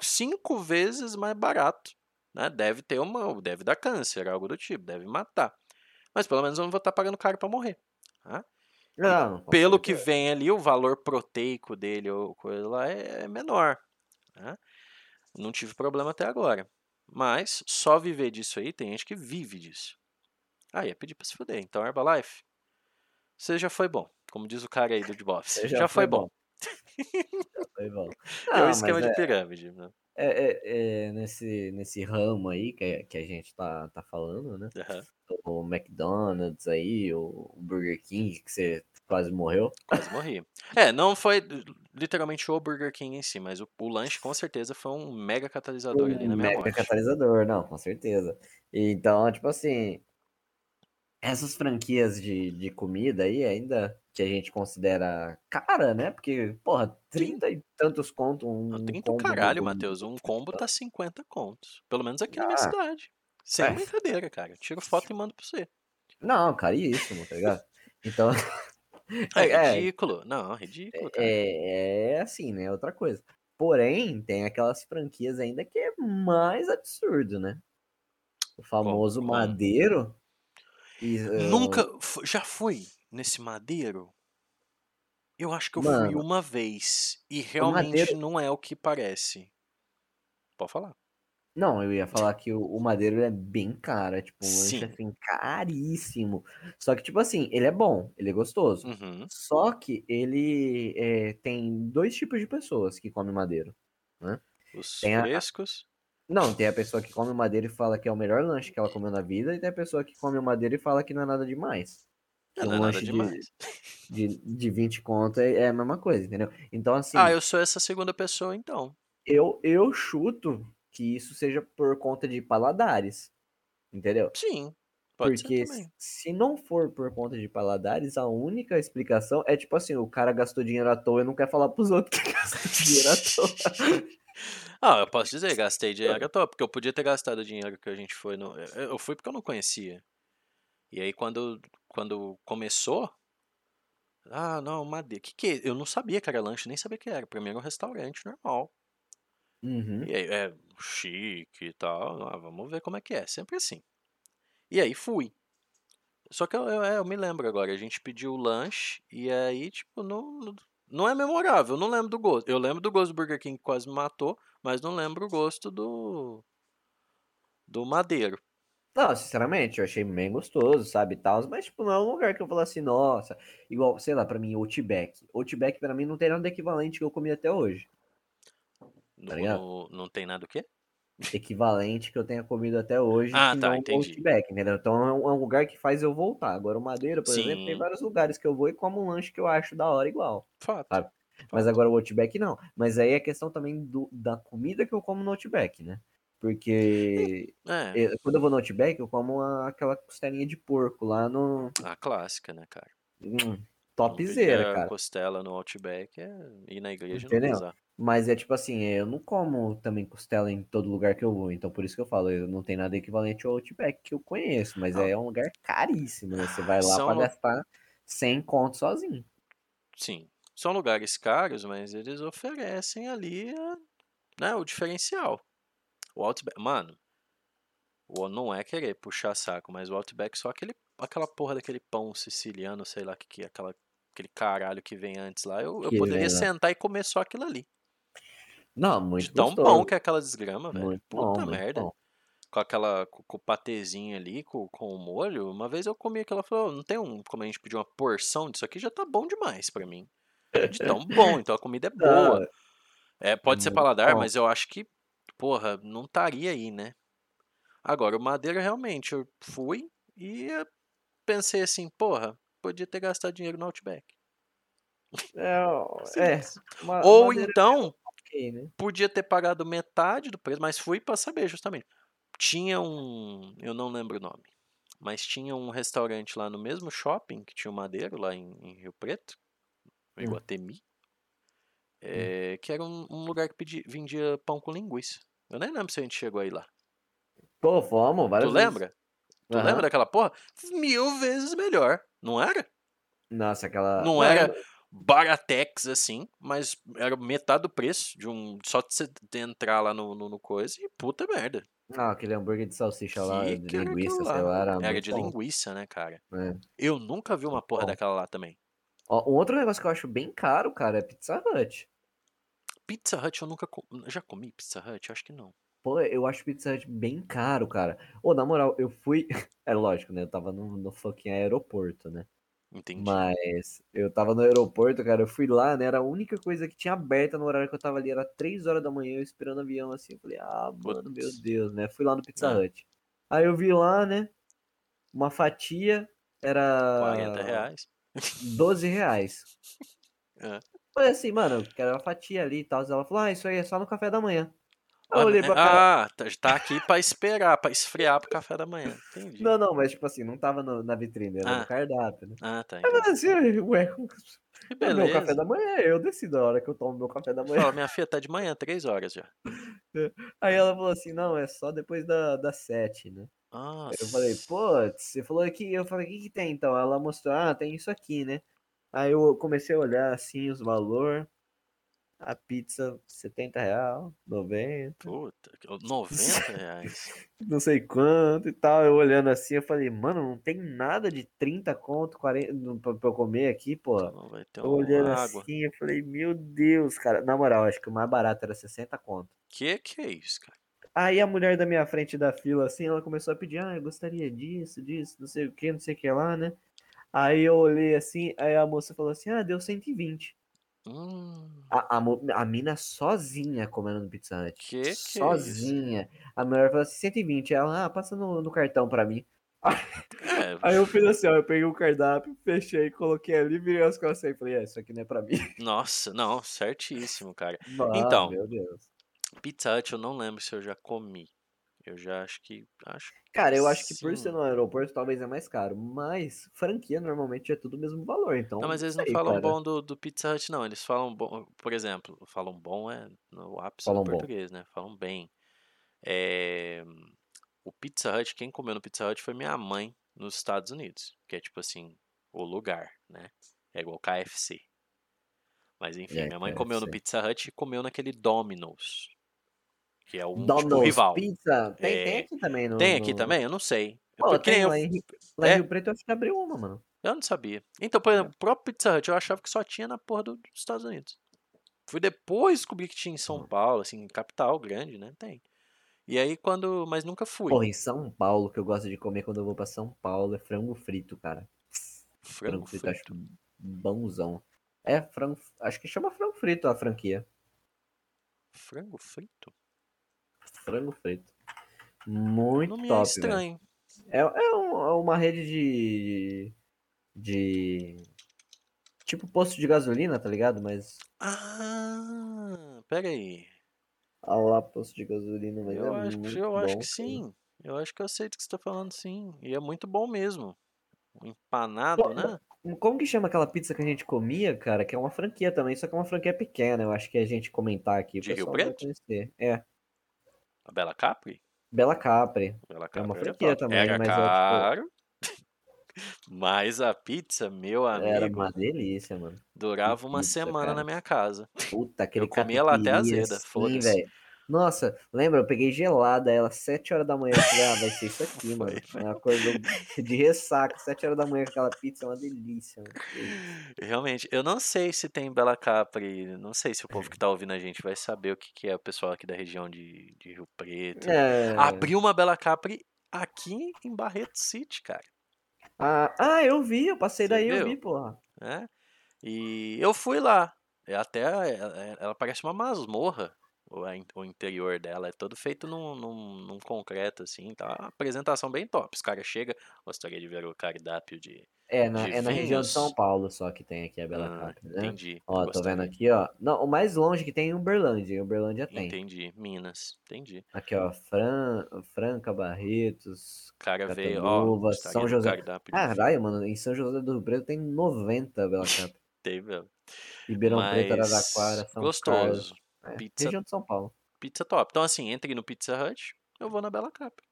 cinco vezes mais barato. Né? Deve ter uma. Deve dar câncer, algo do tipo, deve matar. Mas pelo menos eu não vou estar tá pagando caro para morrer. Né? Não, pelo que vem ali, o valor proteico dele ou coisa lá é, é menor. né? Não tive problema até agora. Mas só viver disso aí, tem gente que vive disso. Aí é pedir pra se fuder. Então, Herbalife, você já foi bom. Como diz o cara aí do de Você Já, foi bom. Já foi bom. É o esquema de é, pirâmide, né? é, é- é nesse, nesse ramo aí que, que a gente tá, tá falando, né? Aham, O McDonald's aí, o Burger King, que você quase morreu. Quase morri. É, não foi literalmente o Burger King em si, mas o, o lanche com certeza foi um mega catalisador ali na Um minha mega morte. catalisador, não, com certeza. Então, tipo assim, essas franquias de, de comida aí, ainda que a gente considera cara, né? Porque, porra, 30 e tantos conto um Não, 30 o combo caralho. Matheus. Um combo tá 50 contos. Pelo menos aqui na minha Ah, cidade. Sem é. brincadeira, cara. Tiro foto e mando pra você. Não, caríssimo, tá ligado? Então, É é, ridículo. Não, ridículo, cara. é, é assim, né? Outra coisa. Porém, tem aquelas franquias ainda que é mais absurdo, né? O famoso Como? Madeiro. E, ah, Nunca. fu- Já fui nesse madeiro? Eu acho que eu fui mano, uma vez. E realmente Madeiro. não é o que parece. Pode falar. Não, eu ia falar que o, o Madeiro é bem caro, é tipo um lanche Sim. assim, caríssimo. Só que, tipo assim, ele é bom, ele é gostoso. Uhum. Só que ele é, tem dois tipos de pessoas que comem Madeiro, né? Os Tem frescos. Não, tem a pessoa que come o madeiro e fala que é o melhor lanche que ela comeu na vida, e tem a pessoa que come o madeiro e fala que não é nada demais. Que Não um é nada lanche de, demais. de, de 20 conto é, é a mesma coisa, entendeu? Então, Ah, assim, eu sou essa segunda pessoa, então. eu, eu chuto que isso seja por conta de paladares, entendeu? Sim, Porque se não for por conta de paladares, a única explicação é tipo assim, o cara gastou dinheiro à toa e não quer falar pros outros que gastou dinheiro à toa. Ah, eu posso dizer, gastei dinheiro à toa, porque eu podia ter gastado o dinheiro que a gente foi no. Eu fui porque eu não conhecia. E aí quando, quando começou, ah, não, madeira. Que que? Eu não sabia que era lanche, nem sabia que era. Pra mim era um restaurante normal. Uhum. E aí, é chique e tal. Ah, vamos ver como é que é. Sempre assim. E aí fui. Só que eu, eu, é, eu me lembro agora, a gente pediu o lanche e aí, tipo, não, não- não é memorável, eu não lembro do gosto. Eu lembro do gosto do Burger King que quase me matou, mas não lembro o gosto do, do Madeiro. Não, sinceramente, eu achei bem gostoso, sabe, tal, mas, tipo, não é um lugar que eu falo assim, nossa, igual, sei lá, pra mim, Outback. Outback, pra mim, não tem nada equivalente que eu comi até hoje, tá No, não tem nada o quê? Equivalente que eu tenha comido até hoje Ah, tá, não o entendi. Outback, entendeu? Então é um, é um lugar que faz eu voltar. Agora, o Madeira, por exemplo, tem Sim, vários lugares que eu vou e como um lanche que eu acho da hora igual, fato, sabe? Mas agora o Outback não. Mas aí é questão também do, da comida que eu como no Outback, né? Porque É, eh, quando eu vou no Outback, eu como a- aquela costelinha de porco lá no. a clássica, né, cara? Hum, topzera, cara. costela no Outback é ir na igreja e não Entendeu? rezar. Mas é tipo assim, eu não como também costela em todo lugar que eu vou. Então por isso que eu falo, eu não tem nada equivalente ao Outback que eu conheço. Mas Não, é um lugar caríssimo, né? Você vai lá são, pra lu- gastar 100 conto sozinho. sim, são lugares caros, mas eles oferecem ali, né, o diferencial. O Outback, mano, o- não é querer puxar saco, mas o Outback só aquele, aquela porra daquele pão siciliano, sei lá que que aquela, aquele caralho que vem antes lá. Eu, eu Que poderia sentar e comer só aquilo ali. Não, De muito tão bom gostoso. que é aquela desgrama, velho. Muito bom, Puta muito merda. bom. Com aquela, com, com o patezinho ali, com, com o molho. Uma vez eu comi aquela, falou, não tem um, como a gente pediu uma porção disso aqui, já tá bom demais pra mim. De tão bom, então a comida é boa. Não, É, pode ser paladar, mas eu acho que, porra, não estaria aí, né? Agora, o Madeira realmente, eu fui e pensei assim, porra, podia ter gastado dinheiro no Outback. É, é, Simples. uma, Ou madeira é então, ok, né? podia ter pagado metade do preço, mas fui pra saber justamente. Tinha um, eu não lembro o nome, mas tinha um restaurante lá no mesmo shopping que tinha o Madeiro, lá em, em Rio Preto, no Hum, Iguatemi, hum. eh, que era um, um lugar que vendia pão com linguiça. Eu nem lembro se a gente chegou aí lá. Pô, fomos Tu várias vezes. lembra? Tu lembra Aham. daquela porra? Mil vezes melhor, não era? Nossa, aquela. Não é, era baratex assim, mas era metade do preço de um. Só de você entrar lá no, no, no coisa e puta merda. não, aquele hambúrguer de salsicha lá, Que de era aquilo linguiça, sei lá? lá, era Era de bom. linguiça, né, cara? né? Eu nunca vi uma porra Bom. daquela lá também. Ó, um outro negócio que eu acho bem caro, cara, é Pizza Hut. Pizza Hut eu nunca comi. Já comi Pizza Hut? Eu acho que não. Pô, eu acho Pizza Hut bem caro, cara. Ô, na moral, eu fui. É lógico, né? Eu tava no, no fucking aeroporto, né? Entendi. Mas eu tava no aeroporto, cara. Eu fui lá, né? Era a única coisa que tinha aberta no horário que eu tava ali. Era 3 horas da manhã, eu esperando o avião assim. Eu falei, ah, mano, meu. Deus, né? Fui lá no Pizza É. Hut. Aí eu vi lá, né? Uma fatia 40 era reais. 12 reais. É. Falei assim, mano, quero uma fatia ali e tal. Ela falou, ah, isso aí é só no café da manhã. Eu Ah, olhei é- pra cara. ah, tá- tá aqui pra esperar, pra esfriar pro café da manhã. Entendi. Não, não, mas tipo assim, não tava no- na vitrine, era Ah. no cardápio, né? Ah, tá. Aí eu entendi. assim, ué, Que é meu café beleza. da manhã, eu decido a hora que eu tomo meu café da manhã. Fala, minha filha tá de manhã, três horas já. Aí ela falou assim, não, é só depois da, das sete, né? Nossa. eu falei, putz, você falou aqui, eu falei, o que que tem então? Ela mostrou, ah, tem isso aqui, né? Aí eu comecei a olhar assim os valores. A pizza, 70 real, 90, Puta, que- 90 reais. não sei quanto e tal. Eu olhando assim, eu falei, mano, não tem nada de 30 conto, 40 no- pra, pra eu comer aqui, pô. Então vai ter Eu olhando água. assim, eu falei, meu Deus, cara. Na moral, acho que o mais barato era 60 conto. Que que é isso, cara? Aí a mulher da minha frente da fila, assim, ela começou a pedir, ah, eu gostaria disso, disso, não sei o que, não sei o que lá, né? Aí eu olhei assim, aí a moça falou assim, ah, deu 120. Hum, A, a, a mina sozinha comendo Pizza Hut. Que que é sozinha. A mulher falou assim, 120. Ela, ah, passa no, no cartão pra mim. é, Aí eu fiz assim, ó, eu peguei o cardápio, fechei, coloquei ali, virei as costas e falei, é, isso aqui não é pra mim. nossa, não, certíssimo, cara. Ah, Então. meu Deus. Pizza Hut eu não lembro se eu já comi. Eu já acho que. Acho Cara, eu acho que por ser no aeroporto talvez é mais caro, mas franquia normalmente é tudo o mesmo valor, então Não, mas eles não sei, falam cara. bom do, do Pizza Hut, não. Eles falam bom, por exemplo, falam bom é no ápice Falam do bom. português, né? Falam bem. É, o Pizza Hut, quem comeu no Pizza Hut foi minha mãe nos Estados Unidos, que é tipo assim, o lugar, né? É igual KFC. Mas enfim, É, minha mãe comeu no KFC. Pizza Hut e comeu naquele Domino's, que é um tipo rival. Pizza, tem, tem É, aqui também no... Tem aqui no- também? Eu não sei. Pô, Porque tem eu, lá em, é, Rio Preto eu acho que abriu uma, mano. eu não sabia. Então, por exemplo, o próprio Pizza Hut eu achava que só tinha na porra do- dos Estados Unidos. Fui depois descobrir que tinha em São Hum. Paulo, assim, capital grande, né? Tem. E aí quando. Mas nunca fui. Porra, em São Paulo, que eu gosto de comer quando eu vou pra São Paulo, é frango frito, cara. Frango Frango frito, eu acho frito. bonzão. É, frango, acho que chama frango frito a franquia. Frango frito? Frango frito. Não Muito me é top, velho. estranho. É, é um- é uma rede de. de. Tipo posto de gasolina, tá ligado? Mas. Ah, pera aí. Ah lá, posto de gasolina, mas Eu é acho, que- muito eu acho bom, que cara. sim. Eu acho que eu sei do que você tá falando, sim. E é muito bom mesmo. Um empanado, Pô, né? Como que chama aquela pizza que a gente comia, cara? Que é uma franquia também, só que é uma franquia pequena. Eu acho que a gente comentar aqui, De Rio Preto? conhecer. É, A Bela Capri? Bela Capri. Bela É uma Capri era franquia também, Era mas é tipo. caro, mas a pizza, meu Era amigo, uma delícia, mano. Durava uma semana na cara. minha casa. Puta, aquele Eu comia ela até azeda, foda-se. Nossa, lembra? Eu peguei gelada ela 7 horas da manhã. Eu falei, ah, vai ser isso aqui, mano. Foi. Aí acordou de ressaca, 7 horas da manhã com aquela pizza, é uma delícia, mano. Realmente, eu não sei se tem Bela Capri, não sei se o povo que tá ouvindo a gente vai saber o que, que é o pessoal aqui da região de, de Rio Preto. É. Abriu uma Bela Capri aqui em Barreto City, cara. Ah, ah, eu vi, eu passei Você daí, eu viu? vi, porra. né? E eu fui lá. É Até ela, ela parece uma masmorra. O, interior dela é todo feito num, num, num concreto, assim. Tá? Uma apresentação bem top. Os caras chegam, gostaria de ver o cardápio de, É, na, de é na região de São. Paulo só que tem aqui a Bela Ah, né? entendi. Ó, tô vendo Gostaria. aqui, ó. Não, o mais longe que tem é Uberlândia. Em Uberlândia tem. Entendi. Minas. Entendi. Aqui, ó. Fran... Franca, Barretos, cara veio, ó, gostaria São José. cardápio de vinho. Caralho, mano, em São José do Preto tem 90 Bela Capri. Tem mesmo. Ribeirão Preto, Mas Araraquara, São Carlos. É, Pizza, região de São Paulo. pizza top. Então, assim, entre no Pizza Hut, eu vou na Bela Capri.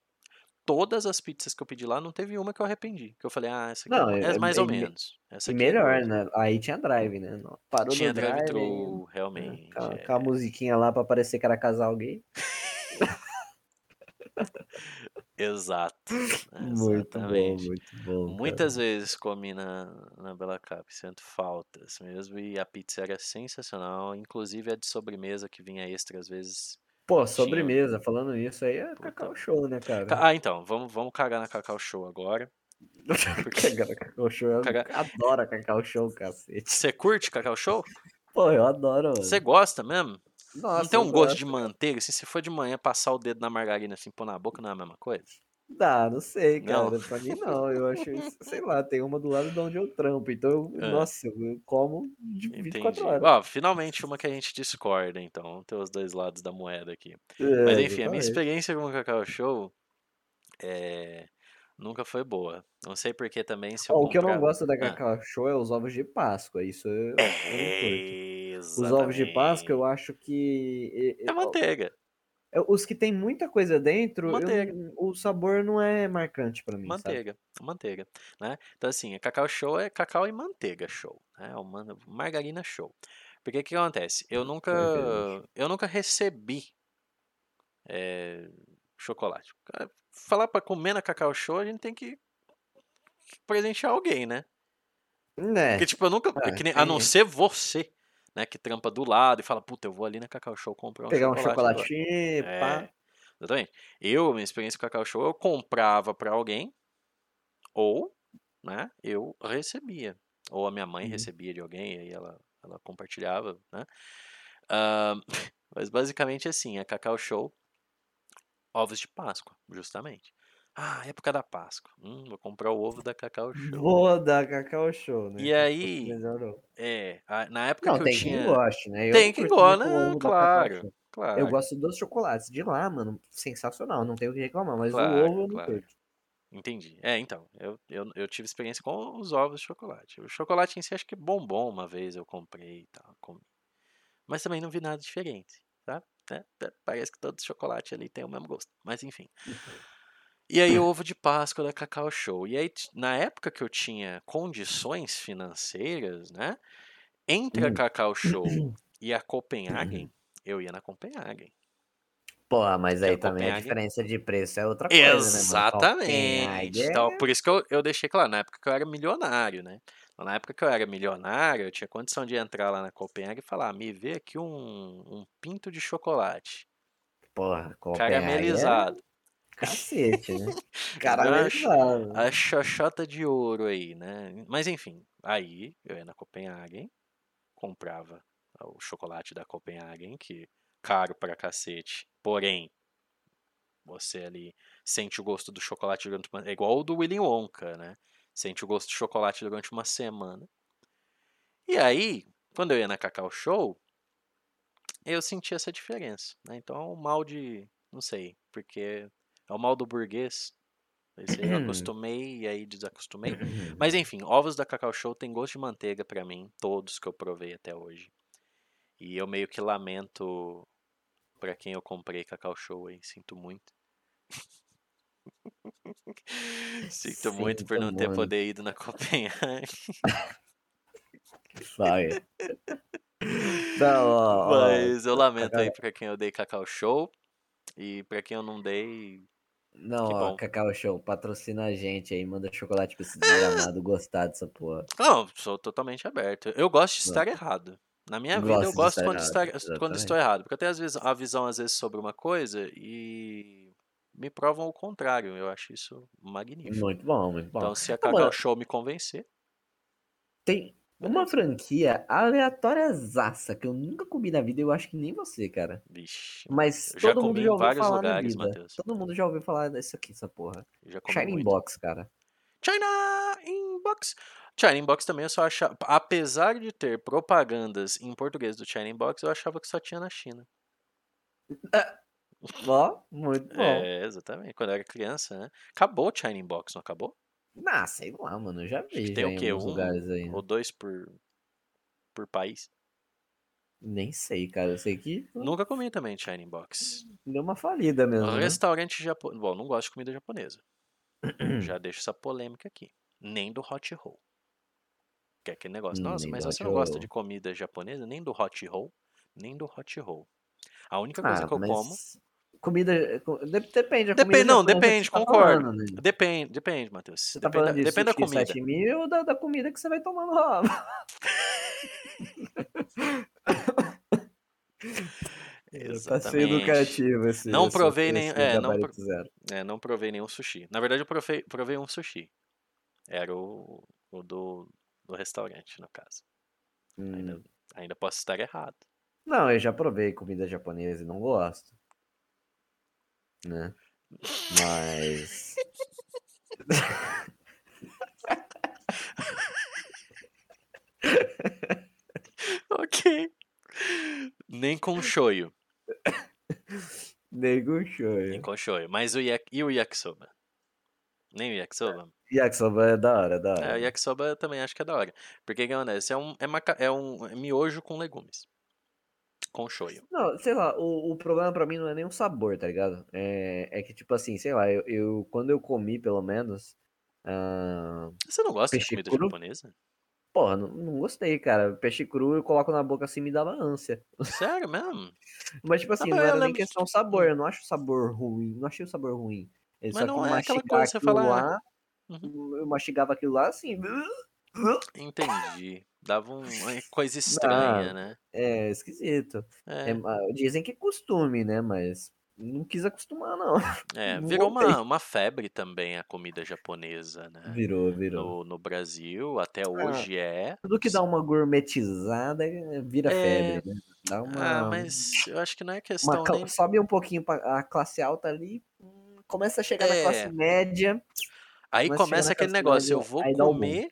Todas as pizzas que eu pedi lá, não teve uma que eu arrependi. Que eu falei, ah, essa aqui Não, é, é, é mais é- ou e me- menos. Essa E é melhor, né? Aí tinha drive, né? Parou Tinha no drive, drive-thru, né, realmente. com, a, é. com a musiquinha lá pra parecer que era casal gay. Exato. Muito bom, muito bom, Muitas cara. vezes comi na, na Bela Cap, sinto faltas mesmo, e a pizza era sensacional, inclusive a de sobremesa que vinha extra às vezes. Pô, tinha- sobremesa, falando isso aí é Puta. Cacau Show, né, cara? Ca- Ah, então, vamos, vamos cagar na Cacau Show agora. porque- Cagar Cacau Show, eu Cagar- adoro Cacau Show, cacete. Você curte Cacau Show? Pô, eu adoro, mano. Você gosta mesmo? Nossa, não tem um gosto de manteiga? Assim, se for de manhã passar o dedo na margarina assim, pôr na boca, não é a mesma coisa? Dá, não sei, Não? cara. Pra mim não. Eu acho isso, sei lá, tem uma do lado de onde eu trampo. Então, eu, Ah. nossa, eu como de Entendi. 24 horas. Ó, finalmente uma que a gente discorda, então. Tem os dois lados da moeda aqui. É, Mas enfim, a minha experiência com o Cacau Show é, nunca foi boa. Não sei porque também se eu Ó, o que eu não gosto da. Cacau Show é os ovos de Páscoa. Isso eu, eu não curto. Os ovos de Páscoa, eu acho que. É manteiga. é, Os que tem muita coisa dentro, eu Manteiga. o sabor não é marcante pra mim, sabe? Manteiga, manteiga, né? Então assim, Cacau Show é cacau e manteiga show, né? Uma margarina show. Porque o que acontece? Eu nunca, eu nunca recebi é, chocolate. Falar pra comer na Cacau Show, a gente tem que presentear alguém, né? Né? Porque, tipo, eu nunca. Ah, nem- a não ser você, né? Que trampa do lado e fala, puta, eu vou ali na Cacau Show comprar um Pegar um chocolate. agora." chocolatinho, pá. É, exatamente. Eu, minha experiência com o Cacau Show, eu comprava pra alguém, ou, né, eu recebia. Ou a minha mãe Uhum. recebia de alguém, e aí ela, ela compartilhava, né? Ah, mas basicamente assim, a Cacau Show, ovos de Páscoa, justamente. Ah, época da Páscoa. Hum, vou comprar o ovo da Cacau Show. Vou dar Cacau Show, né? E se aí. É, na época Não, que eu tem tinha. quem goste, né? Eu Tem quem curto gosta, ovo da Cacau claro, claro. Eu gosto dos chocolates. De lá, mano, sensacional. Não tenho o que reclamar. Mas Claro, o ovo eu não claro. curto. Entendi. É, então, eu, eu, eu tive experiência com os ovos de chocolate. O chocolate em si, acho que bombom uma vez eu comprei e tal, comi. Mas também não vi nada diferente, tá? Parece que todo chocolate ali tem o mesmo gosto. Mas enfim. E aí, o ovo de Páscoa da Cacau Show. E aí, na época que eu tinha condições financeiras, né? Entre a Hum. Cacau Show e a Copenhagen, eu ia na Copenhagen. Pô, mas aí também a diferença de preço é outra coisa, né? Exatamente. Copenhague é- Então, por isso que eu, eu deixei claro, na época que eu era milionário, né? Então, na época que eu era milionário, eu tinha condição de entrar lá na Copenhague e falar, me vê aqui um, um pinto de chocolate, Porra, Copenhague caramelizado. Cacete, né? Acho- Caramelizado. A xoxota de ouro aí, né? Mas enfim, aí eu ia na Copenhagen, comprava o chocolate da Copenhagen, que caro pra cacete, porém, você ali sente o gosto do chocolate durante uma... É igual o do Willy Wonka, né? Sente o gosto de chocolate durante uma semana. E aí, quando eu ia na Cacau Show, eu senti essa diferença, né? Então é o mal de... Não sei, porque é o mal do burguês. Esse aí eu acostumei e aí desacostumei. Mas enfim, ovos da Cacau Show tem gosto de manteiga pra mim, todos que eu provei até hoje. E eu meio que lamento pra quem eu comprei Cacau Show aí, sinto muito. sinto muito por não ter muito. poder ido na Copenhague. Vai. Não, ó, ó, Mas eu lamento aí pra quem eu dei Cacau Show. E pra quem eu não dei, Não, ó. Cacau Show, patrocina a gente aí, manda chocolate pra esse desgramado gostar dessa porra. Não, sou totalmente aberto. Eu gosto de Não. estar errado. Na minha vida eu gosto quando, errado, estar, quando estou errado. Porque eu tenho às vezes, a visão, às vezes, sobre uma coisa e me provam o contrário. Eu acho isso magnífico. Muito bom, muito bom. Então, se a Não, Cacau Show me convencer, tem uma franquia aleatória zaça que eu nunca comi na vida eu acho que nem você, cara. vixe. Mas Eu já todo mundo comi já em ouviu vários falar lugares, na vida. Matheus. Todo mundo já ouviu falar dessa aqui, essa porra. eu já comi Shining muito. Box, cara. China Inbox. China Inbox também eu só achava. Apesar de ter propagandas em português do China Inbox, eu achava que só tinha na China. Ó, muito bom. É, exatamente. Quando eu era criança, né? Acabou o China Inbox, não acabou? Ah, sei lá, mano. Eu já vi tem o quê? Um lugares aí. né? Ou dois por, por país? Nem sei, cara. Eu sei que Nunca comi também China Box. deu uma falida mesmo. né? Restaurante japonês. Bom, não gosto de comida japonesa. Já deixo essa polêmica aqui. Nem do hot roll. Que é aquele negócio. Nossa, Nem mas você não gosta de comida japonesa? Nem do hot roll, nem do hot roll. A única coisa Ah, que eu mas como. Comida. co- de- Depende, não, depende, tá concordo. falando, né? Depende, depende, Matheus. Você tá Depende, falando de depende da comida. sashimi ou da, da comida que você vai tomando lá? Tá sendo educativo esse. Não esse- provei esse nem- é, não zero. É, não provei nenhum sushi. Na verdade, eu provei, provei um sushi. Era o, o do, do restaurante, no caso. Ainda, Hum. ainda posso estar errado. Não, eu já provei comida japonesa e não gosto. Né? Mas. Ok. Nem com shoyu. Nem shoyu. com shoyu. Mas o yak, e o yakisoba? Nem o yakisoba? Yakisoba é da hora, da É, o hora. yakisoba eu também acho que é da hora. Porque acontece? É um, é, maca- é um miojo com legumes. Com shoyu. Não, sei lá, o, o problema pra mim não é nem o sabor, tá ligado? É, é que, tipo assim, sei lá, eu, eu- quando eu comi, pelo menos. ah, Você não gosta de comida cru? japonesa? porra, não, não gostei, cara. Peixe cru eu coloco na boca assim me dava ânsia. Sério mesmo? Mas, tipo assim, mas não eu era nem lembro de- questão sabor, eu não acho o sabor ruim. Não achei o sabor ruim. Ele Mas só não é aquela coisa, você aquilo fala, lá, Uhum. eu mastigava aquilo lá assim. Entendi. Dava um- uma coisa estranha, né? É esquisito. É, É, dizem que costume, né? Mas não quis acostumar, não. é, não virou voltei. uma, uma febre também a comida japonesa, né? Virou, virou. No, no Brasil, até Ah, hoje é. Tudo que dá uma gourmetizada é- vira É, febre, né? Dá ah, uma, mas eu acho que não é uma questão cla- nem. sobe um pouquinho pra a classe alta ali, hum, começa a chegar na classe É, média, aí começa começa aquele negócio, eu média, vou o boom. comer,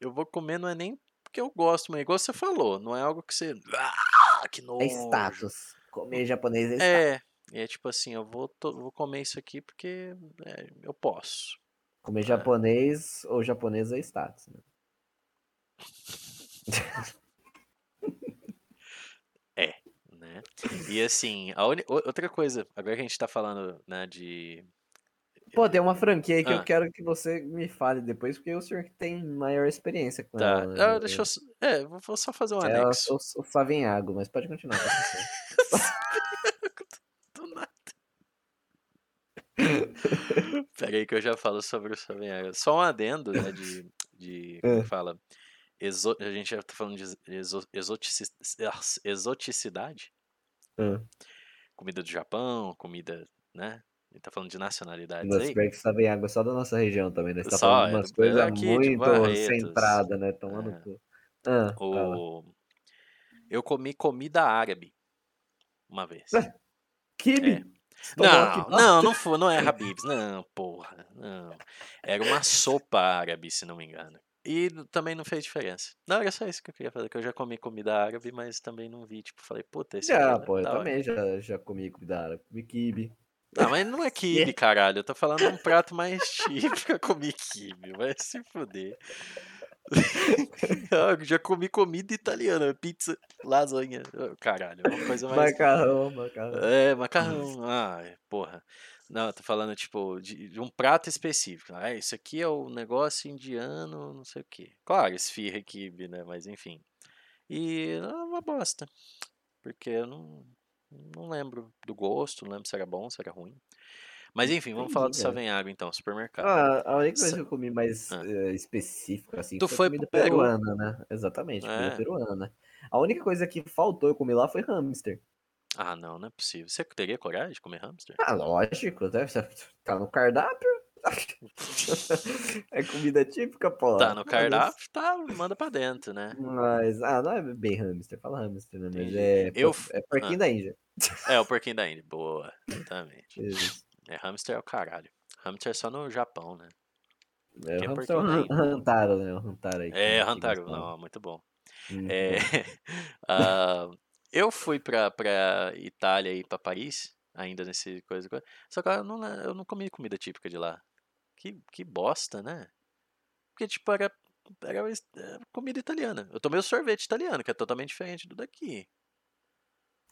eu vou comer não é nem porque eu gosto, mas igual você falou, não é algo que você. Ah, que É nojo. status. Comer japonês é status. É, é tipo assim, eu vou, to- vou comer isso aqui porque é, eu posso. Comer É. japonês ou japonesa é status. Né? É, né? E assim, a o- outra coisa, agora que a gente tá falando, né, de. Pô, tem uma franquia aí que eu Ah, quero que você me fale depois, porque é o senhor que tem maior experiência com tá. ela. Ah, né? deixa eu. É, vou só fazer um É anexo. o, o Savenhago, mas pode continuar. pode continuar. Do nada. Pera aí que eu já falo sobre o Savenhaga. Só um adendo, né, de, de como É. fala? Exo- a gente já tá falando de exo- exotici- exoticidade. Ah. Comida do Japão, comida, né? Gente tá falando de nacionalidades Nossa, aí. pior que Savenhago é só da nossa região também, né? Você tá Só, falando de é umas do- coisas é aqui de muito Barretos. centradas, né? Tomando É. cu. Ah. O... Eu comi comida árabe uma vez. Ué, Kibe? É. Não, não, não foi, não é Habibs, não, porra, não. Era uma sopa árabe, se não me engano. E também não fez diferença. Não, era só isso que eu queria fazer, que eu já comi comida árabe, mas também não vi, tipo, falei, puta, esse Já, é pô, eu também já, já comi comida árabe. Comi kibe. Não, mas não é quibe, caralho, eu tô falando de um prato mais típico, eu comi quibe, vai se fuder. Ah, eu já comi comida italiana, pizza, lasanha, ah, caralho, é uma coisa mais... Macarrão, macarrão. É, macarrão. Ai, porra. Não, eu tô falando, tipo, de, de um prato específico. Ah, isso aqui é o negócio indiano, não sei o quê. Claro, esfirra quibe, né? Mas enfim. E é uma bosta. Porque eu não, não lembro do gosto, não lembro se era bom, se era ruim. Mas enfim, vamos falar do Entendi. Savenhago então, supermercado. Ah, a única coisa Sa- que eu comi mais Ah. eh, específica, assim, Tu foi foi comida Peru. peruana, né? Exatamente, comida É. peruana. A única coisa que faltou eu comer lá foi hamster. Ah, não, não é possível. Você teria coragem de comer hamster? Ah, lógico, né? Tá no cardápio. É comida típica, pô. Tá no cardápio, tá, manda pra dentro, né? Mas, ah, não é bem hamster, fala hamster, né? Mas Entendi. é, Eu é porquinho ah. da Índia. É, o porquinho da Índia. Boa, exatamente. Isso. É, hamster é o caralho. Hamster é só no Japão, né? É, é o hamster é Índia. Hantaro, né? O Hantaro aí. É, gostava. não, muito bom. Muito É, ah, eu fui pra, pra Itália e pra Paris, ainda nesse coisa, só que eu não, eu não comi comida típica de lá. Que, que bosta, né? Porque, tipo, era, era era comida italiana. Eu tomei o sorvete italiano, que é totalmente diferente do daqui.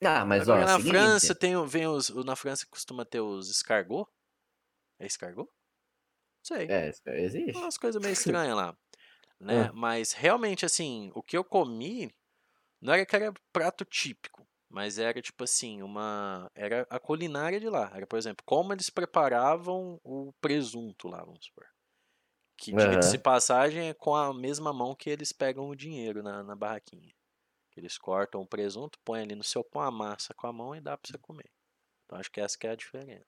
Ah, mas ó, na seguinte, França tem, vem os, na França costuma ter os escargot. É escargot? Sei. É, isso existe. umas coisas meio estranhas lá, né? Ah. Mas realmente, assim, o que eu comi não era que era prato típico, mas era tipo assim, uma. Era a culinária de lá. Era, por exemplo, como eles preparavam o presunto lá, vamos supor. Que diga-se passagem é com a mesma mão que eles pegam o dinheiro na, na barraquinha. Eles cortam o presunto, põem ali no seu pão, amassa com a mão e dá pra você comer. Então acho que essa que é a diferença.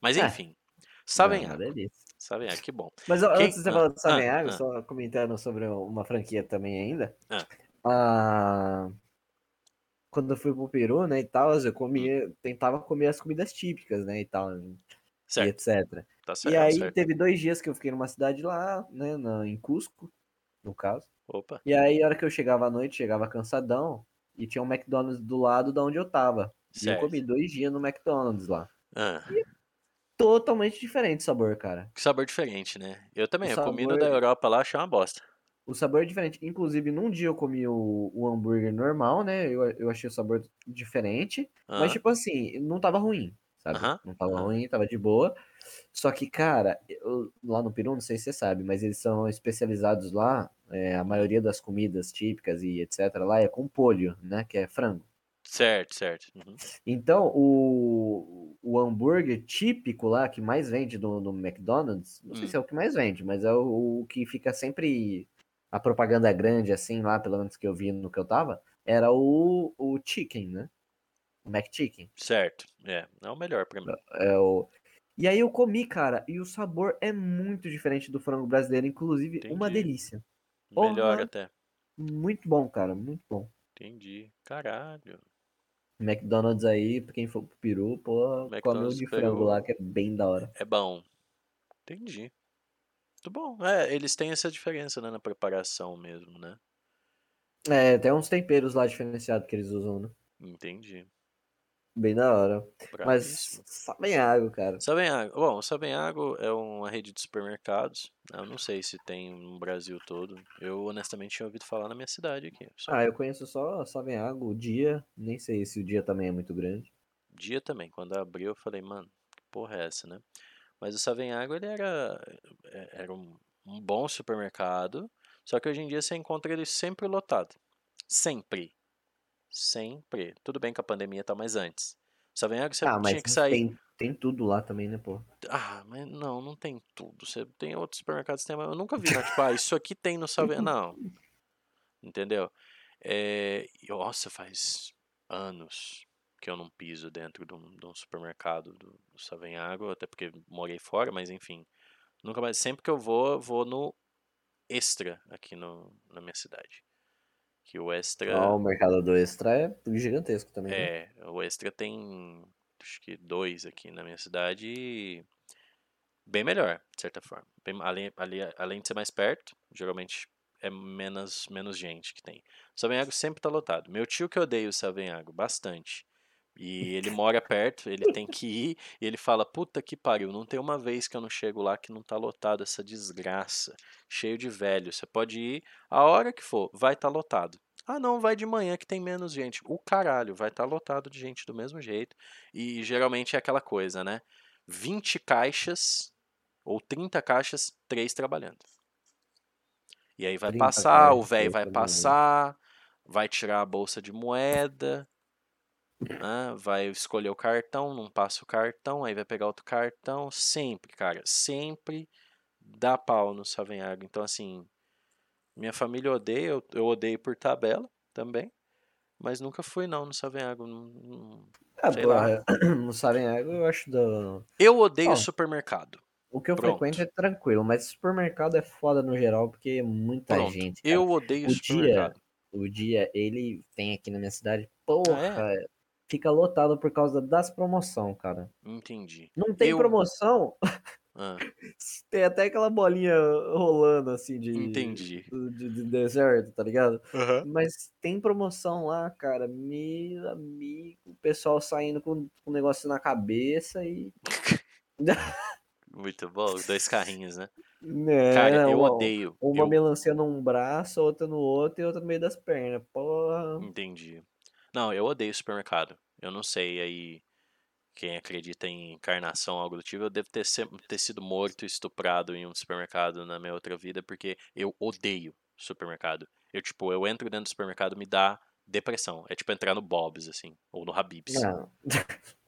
Mas É, enfim, é sabem água. Sabem água, que bom. Mas ó, Quem- antes de você falar do Sabem ah, Água, ah. só comentando sobre uma franquia também ainda. Ah. Ah, quando eu fui pro Peru, né, e tal, eu Hum. comia, tentava comer as comidas típicas, né, e tal, e Certo, etc. tá E certo, aí certo. teve dois dias que eu fiquei numa cidade lá, né, na, em Cusco, no caso. Opa, E aí, a hora que eu chegava à noite, chegava cansadão, e tinha um McDonald's do lado da onde eu tava. E eu certo. comi dois dias no McDonald's lá. Ah, Totalmente diferente o sabor, cara. que sabor diferente, né? Eu também, O eu comi no da sabor- Europa lá, achei uma bosta. O sabor é diferente. Inclusive, num dia eu comi o, o hambúrguer normal, né? Eu, eu achei o sabor diferente. Ah, Mas, tipo assim, não tava ruim, sabe? Aham, Não tava ruim, tava de boa. Só que, cara, eu- lá no Peru, não sei se você sabe, mas eles são especializados lá. é, a maioria das comidas típicas e etc. lá é com polho, né? Que é frango. certo, certo. Uhum. Então, o, o hambúrguer típico lá, que mais vende no, no McDonald's, não sei Hum. se é o que mais vende, mas é o, o que fica sempre a propaganda grande, assim, lá, pelo menos que eu vi no que eu tava, era o, o chicken, né? O McChicken. Certo, é, é o melhor pra mim. É o... E aí eu comi, cara, e o sabor é muito diferente do frango brasileiro, inclusive uma Entendi. delícia. Melhor até. Muito bom, cara, muito bom. Entendi. Caralho. McDonald's aí, pra quem for pro Peru, pô, come o McDonald's de frango lá, que é bem da hora. É bom. Entendi. Muito bom. É, eles têm essa diferença, né, na preparação mesmo, né? É, tem uns temperos lá diferenciados que eles usam, né? Entendi. Bem da hora. Mas água, cara. Sabenhago. Bom, Sabenhago é uma rede de supermercados. Eu não sei se tem no Brasil todo. Eu honestamente tinha ouvido falar na minha cidade aqui. Só Ah, eu conheço só sabem água, o dia, nem sei se o dia também é muito grande. dia também. Quando abriu, eu falei, mano, que porra é essa, né? Mas o Savenhago, ele era, é- era um, um bom supermercado. Só que hoje em dia você encontra ele sempre lotado. Sempre. Sempre. Tudo bem que a pandemia tá mais antes. O Savenhago você Ah, tinha que sair. tem, tem tudo lá também, né, pô? Ah, mas não, não tem tudo. Você tem outros supermercados que tem, mas eu nunca vi, né? Tipo, ah, isso aqui tem no Savenhago. Não. Entendeu? É, nossa, faz anos que eu não piso dentro de um, de um supermercado do, do Savenhago, até porque morei fora, mas enfim. Nunca mais. Sempre que eu vou, vou no Extra aqui no, na minha cidade. Que o Extra. Ó, o mercado do Extra é gigantesco também, né? É, o Extra tem acho que dois aqui na minha cidade e bem melhor, de certa forma. Bem- além, ali- além de ser mais perto, geralmente é menos, menos gente que tem. O Savenhago sempre tá lotado. Meu tio que odeia o Savenhago, bastante. E ele mora perto, ele tem que ir, e ele fala, puta que pariu, não tem uma vez que eu não chego lá que não tá lotado essa desgraça, cheio de velho. Você pode ir a hora que for, vai estar lotado. Ah, não, vai de manhã que tem menos gente. O caralho, vai estar lotado de gente do mesmo jeito. E geralmente é aquela coisa, né? 20 caixas ou 30 caixas, 3 trabalhando. E aí vai 30 passar, o velho três vai passar, vai tirar a bolsa de moeda, né? vai escolher o cartão, não passa o cartão, aí vai pegar outro cartão. Sempre, cara, sempre dá pau no Savenhago. Então, assim, minha família odeia, eu, eu odeio por tabela também. Mas nunca fui não no Savenhago. não- não- Ah, sei lá. é, no água eu acho do... Eu odeio Ó, supermercado. O que eu Pronto. frequento é tranquilo, mas supermercado é foda no geral, porque é muita Pronto. gente, cara. Eu odeio O dia, supermercado. o dia, ele tem aqui na minha cidade, Ah, porra, é? Fica lotado por causa das promoção, cara. Entendi. Não tem Eu. promoção, Ah, tem até aquela bolinha rolando assim de, entendi. de, de deserto, tá ligado? Aham. Mas tem promoção lá, cara. Meu amigo, o pessoal saindo com com um negócio na cabeça e. Muito bom. Dois carrinhos, né? Né, Cara, eu uma, odeio. uma Eu melancia num braço, outra no outro e outra no meio das pernas. Porra. entendi. Não, eu odeio supermercado. Eu não sei aí quem acredita em encarnação, algo do tipo. Eu devo ter, se- ter sido morto, estuprado em um supermercado na minha outra vida, porque eu odeio supermercado. Eu, tipo, eu entro dentro do supermercado, me dá depressão. É tipo entrar no Bob's, assim, ou no Habib's. Não,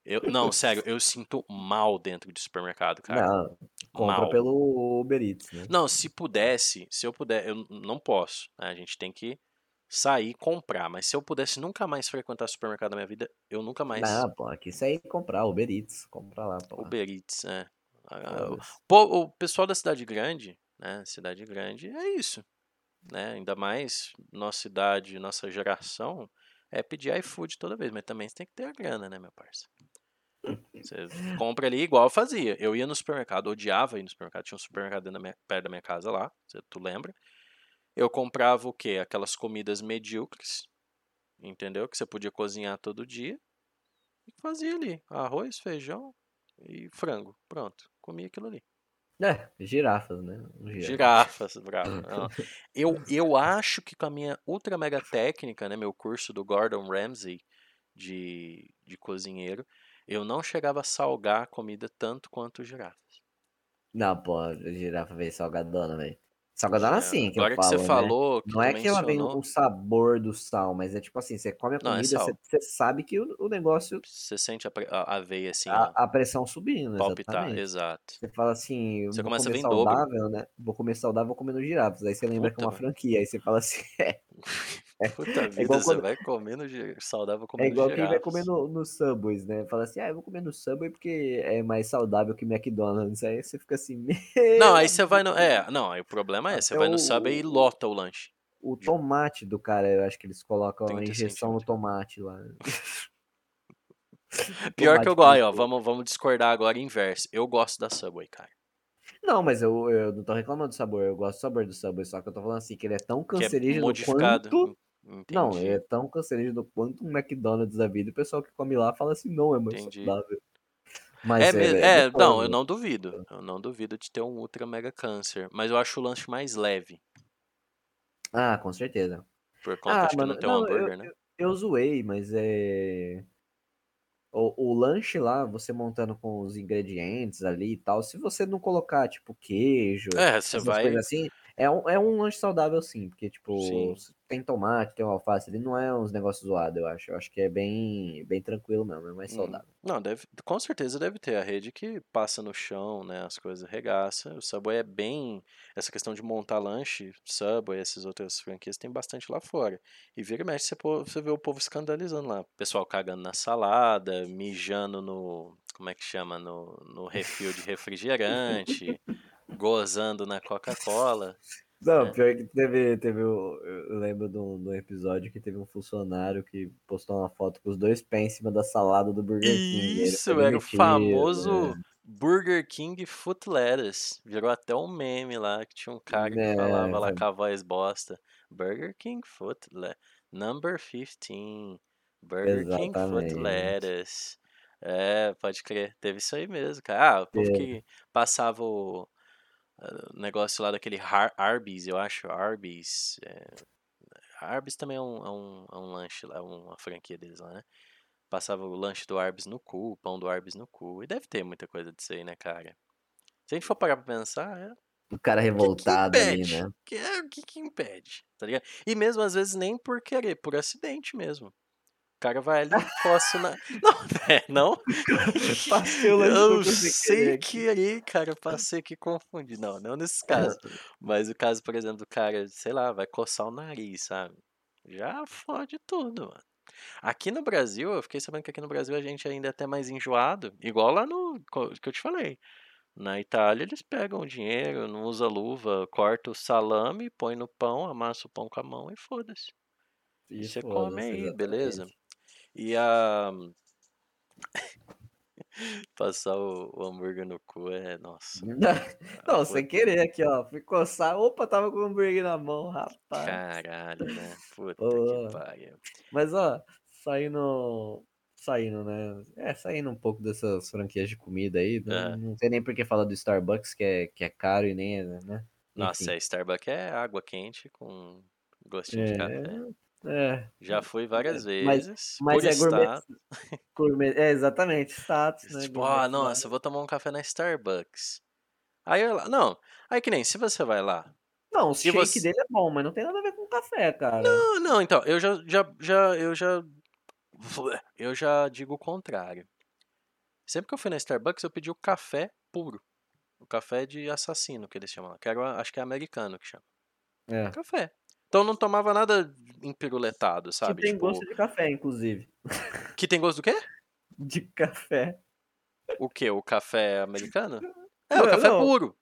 Eu, não, sério, eu sinto mal dentro de supermercado, cara. não. Compra Mal. pelo Uber Eats, né? Não, se pudesse, se eu puder, eu não posso. né? A gente tem que sair e comprar. Mas se eu pudesse nunca mais frequentar supermercado na minha vida, eu nunca mais. Não, pô, aqui aí comprar, Uber Eats, compra lá, pô. Uber Eats, é. Ah. Pô, o pessoal da cidade grande, né? Cidade grande é isso. Né? Ainda mais nossa idade, nossa geração, é pedir iFood toda vez, mas também você tem que ter a grana, né, meu parceiro? Você compra ali igual eu fazia. Eu ia no supermercado, odiava ir no supermercado. Tinha um supermercado minha- perto da minha casa lá, você- tu lembra? Eu comprava o quê? Aquelas comidas medíocres, entendeu? Que você podia cozinhar todo dia. E fazia ali arroz, feijão e frango. Pronto, comia aquilo ali. É, girafas, né? Um girafa. Girafas, bravo. Não. Eu, eu acho que com a minha ultra mega técnica, né, meu curso do Gordon Ramsay de, de cozinheiro, eu não chegava a salgar a comida tanto quanto girafas. Não, pô, girafa veio salgadona, velho. Salgadona É, assim que Agora eu que falo, você né? falou, que Não é que ela vem o sabor do sal, mas é tipo assim, você come a Não, é comida, você, você sabe que o, o negócio, você sente a, a, veia assim, a, a pressão subindo, palpitar, exatamente. exato. Você fala assim, Você começa a ver em dobro. saudável, né? Vou comer saudável, vou comer no girafas. Aí você lembra que é Puta, uma franquia, aí você fala assim, é, Puta vida, igual você quando- vai comendo gi- saudável é comendo igual quem vai comer no, no Subways, né? Fala assim, ah, eu vou comer no Subway porque é mais saudável que McDonald's. Aí você fica assim, Não, aí você vai no. É, não, aí o problema é, você Até vai no o- Subway e lota o lanche. O tomate do cara, eu acho que eles colocam a 30 injeção no tomate lá. Pior que eu Tomate gosto, ó, vamos, vamos discordar agora inverso. Eu gosto da Subway, cara. Não, mas eu, eu não tô reclamando do sabor, eu gosto do sabor do Subway, só que eu tô falando assim, que ele é tão Que é cancerígeno modificado. quanto... En- Não, Entendi. ele é tão cancerígeno quanto um McDonald's da vida, o pessoal que come lá fala assim, não, é mais Entendi. saudável. Mas É, é, é, é não, eu não duvido. Eu não duvido de ter um ultra mega câncer. Mas eu acho o lanche mais leve. Ah, com certeza. Por conta Ah, de que mano, não tem um hambúrguer, eu, né? eu, eu zoei, mas é... O, o lanche lá, você montando com os ingredientes ali e tal, se você não colocar, tipo, queijo, É, você essas vai. coisas assim, é um, é um lanche saudável sim, porque, tipo, Sim. tem tomate, tem alface ali, não é uns negócios zoados, eu acho. Eu acho que é bem, bem tranquilo mesmo, é mais Hum. saudável. Não, deve, com certeza deve ter a rede que passa no chão, né? As coisas regaça. O Subway é bem. Essa questão de montar lanche, Subway, essas outras franquias, tem bastante lá fora. E vira e mexe, você, você vê o povo escandalizando lá. Pessoal cagando na salada, mijando no. Como é que chama? No, no refil de refrigerante, gozando na Coca-Cola. Não, É. pior que teve, teve o- eu lembro de um, de um episódio que teve um funcionário que postou uma foto com os dois pés em cima da salada do Burger King. Isso, era o famoso é. Burger King Foot Lettuce. Virou até um meme lá, que tinha um cara que falava É, lá foi- com a voz bosta. Burger King Foot Lettuce. Number 15. Burger King Foot Exatamente. Lettuce. É, pode crer. Teve isso aí mesmo, cara. Ah, o povo Teve. que passava o negócio lá daquele Har Arby's, eu acho. Arby's. É, Arby's também é um, é um, é um lanche lá, uma franquia deles lá, né? Passava o lanche do Arby's no cu, o pão do Arby's no cu. E deve ter muita coisa disso aí, né, cara? Se a gente for parar pra pensar, é, O cara o que que revoltado ali, né? Que é, o que que impede, tá ligado? E mesmo às vezes nem por querer, por acidente mesmo. O cara vai ali e coça na. Não, é, não? Lanche Eu sei aqui. querer, cara, passei que confundi. Não, não nesses casos. Mas o caso, por exemplo, do cara, sei lá, vai coçar o nariz, sabe? Já fode tudo, mano. Aqui no Brasil, eu fiquei sabendo que aqui no Brasil a gente ainda é até mais enjoado, igual lá no que eu te falei. Na Itália eles pegam o dinheiro, não usa luva, corta o salame, põe no pão, amassa o pão com a mão e foda-se. E você come aí, beleza? E a passar o, o hambúrguer no cu é, nossa, Não, puta, sem querer aqui, ó. Fui coçar. Opa, tava com o hambúrguer na mão, rapaz. caralho, né? Puta que Ô, pariu. Mas, ó, saindo. Saindo, né? É, saindo um pouco dessas franquias de comida aí. Não, Aham. não tem nem por que falar do Starbucks, que é, que é caro e nem é, né? Nossa, é, Starbucks é água quente com gostinho de café. É, é. Já fui várias Mas, vezes, mas por é gourmet, gourmet. É, exatamente, status, né? Tipo, ah, nossa, eu vou tomar um café na Starbucks. Aí eu lá, não, aí que nem, se você vai lá, Não, o shake você- dele é bom, mas não tem nada a ver com café, cara. Não, não, então, eu já, já, já, eu já, eu já digo o contrário. Sempre que eu fui na Starbucks, eu pedi o café puro. O café de assassino, que eles chamam. Que era, acho que é americano que chama. É. Café. Então não tomava nada empiruletado, Que sabe? tem Tipo, gosto de café, inclusive. que tem gosto do quê? De café. O quê? O café americano? É, o Não, café não. puro.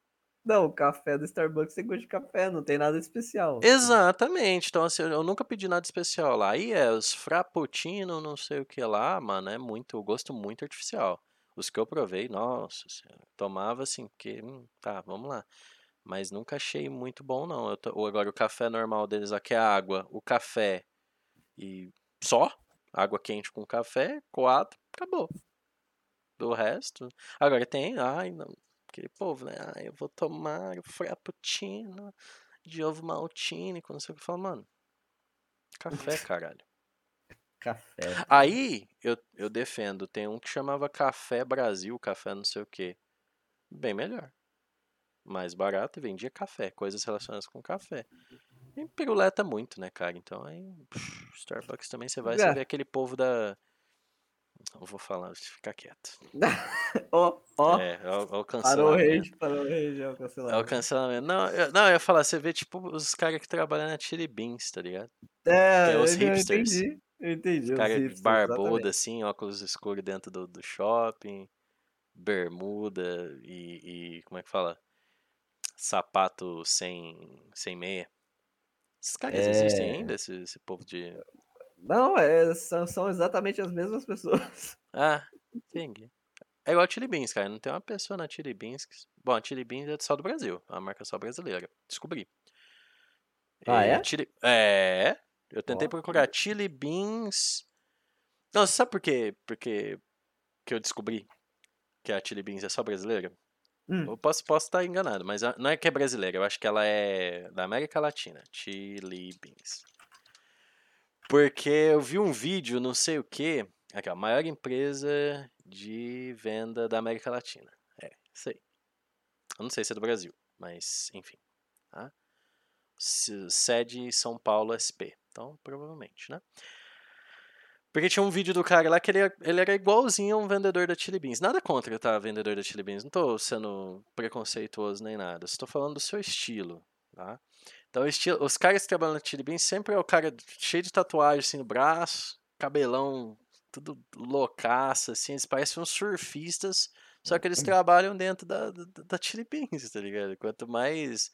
Não, o café do Starbucks tem gosto de café, não tem nada especial. Exatamente. Então, assim, eu nunca pedi nada especial lá. Aí é os frappuccino, não sei o que lá, mano, é muito, gosto muito artificial. Os que eu provei, nossa senhora, tomava assim, porque, hum, tá, vamos lá. Mas nunca achei muito bom, não. Eu ou agora, o café normal deles aqui é água, o café e só, água quente com café, coado, acabou. Do resto. Agora tem, ai, não, aquele povo, né? Ai, eu vou tomar o frappuccino de ovo maltine, quando você fala, mano, café, caralho. Café. Aí eu, eu defendo, tem um que chamava Café Brasil, café não sei o que. Bem melhor. Mais barato e vendia café, coisas relacionadas com café. E piruleta muito, né, cara? Então aí, pff, Starbucks também você vai, você É. vê aquele povo da. Não vou falar, fica quieto. Ó, ó. É, é o, é o Parou o cancelamento. rage, parou o rage, é o É o cancelamento. cancelamento. Não, eu, não, eu ia falar, você vê tipo os caras que trabalham na Chili Beans, tá ligado? É, é os eu hipsters. entendi. Eu entendi. os Cara hipsters, barbudo exatamente. assim, óculos escuros dentro do, do shopping, bermuda e, e como é que fala? Sapato sem, sem meia. Esses caras existem É. ainda, esse, esse povo de. Não, é, são, são exatamente as mesmas pessoas. Ah, entendi. É igual a Chili Beans, cara. Não tem uma pessoa na Chili Beans. Que... Bom, a Chili Beans é só do Brasil. A marca só brasileira. Descobri. Ah, E é? Chili... É. Eu tentei Ó. procurar Chili Beans. Não, você sabe por quê? Porque que eu descobri que a Chili Beans é só brasileira? Hum. Eu posso, posso estar enganado, mas a- não é que é brasileira. Eu acho que ela é da América Latina. Chili Beans. Porque eu vi um vídeo, não sei o que. Aqui, ó, maior empresa de venda da América Latina. É, aí. Eu não sei se é do Brasil, mas enfim. Tá? Se- Sede São Paulo SP. Então, provavelmente, né? Porque tinha um vídeo do cara lá que ele, ele era igualzinho a um vendedor da Chili Beans. Nada contra, tá? Vendedor da Chili Beans. Não tô sendo preconceituoso nem nada. Tô falando do seu estilo, tá? Então, o estilo, os caras que trabalham na Chili Beans sempre é o cara cheio de tatuagem assim no braço, cabelão tudo loucaço, assim. Eles parecem uns surfistas, só que eles trabalham dentro da, da, da Chili Beans, tá ligado? Quanto mais.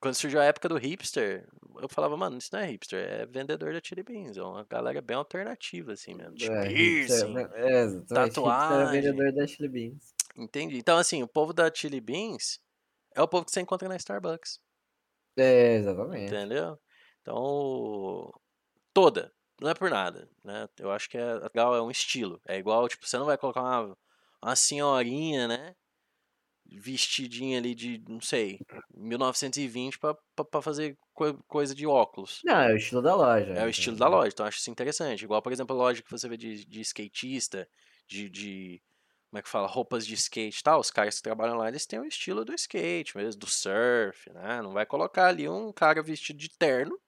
Quando surgiu a época do hipster, eu falava, mano, isso não é hipster, é vendedor da Chili Beans. É uma galera bem alternativa, assim mesmo. De É, hipster, piercing. né? é. Hipster é tatuagem. vendedor da Chili Beans. Entendi. Então, assim, o povo da Chili Beans é o povo que você encontra na Starbucks. É, exatamente. Entendeu? Então, toda. Não é por nada, né? Eu acho que é legal, é um estilo. É igual, tipo, você não vai colocar uma, uma senhorinha, né? Vestidinha ali de, não sei, 1920 pra, pra, pra fazer co- coisa de óculos. Não, é o estilo da loja. É o estilo da loja, então acho isso interessante. Igual, por exemplo, a loja que você vê de, de skatista, de, de. Como é que fala? Roupas de skate e tal. Os caras que trabalham lá, eles têm o estilo do skate mesmo, do surf, né? Não vai colocar ali um cara vestido de terno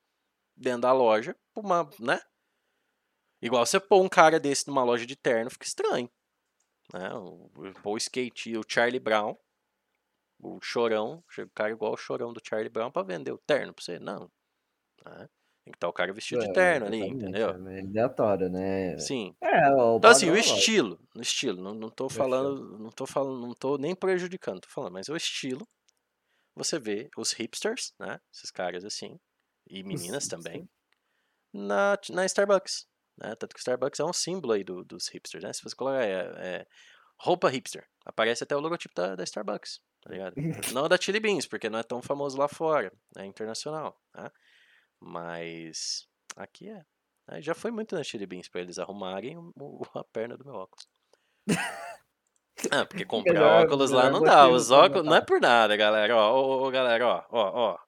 dentro da loja, uma, né? Igual você pôr um cara desse numa loja de terno, fica estranho. Né? O, pôr o skate, o Charlie Brown, o chorão, o cara igual o chorão do Charlie Brown pra vender o terno pra você. Não. Né? Tem que estar o cara vestido de É, terno ali, entendeu? É aleatório, né? Sim. É, o Então, assim, o loja. estilo, o estilo, não, não tô falando, não tô falando, não tô nem prejudicando, tô falando, mas o estilo, você vê os hipsters, né, esses caras assim, e meninas Os também, hipsters. na, na Starbucks, né, tanto que o Starbucks é um símbolo aí do- dos hipsters, né, se você colocar é, é, roupa hipster, aparece até o logotipo da, da Starbucks, tá ligado? não da Chili Beans, porque não é tão famoso lá fora, é internacional, né, mas aqui é. Aí já foi muito na Chili Beans pra eles arrumarem o- o- a perna do meu óculos. Ah, porque comprar óculos lá não dá. Os óculos não é por nada, galera. Ó, ó, ó, galera, ó, ó, ó.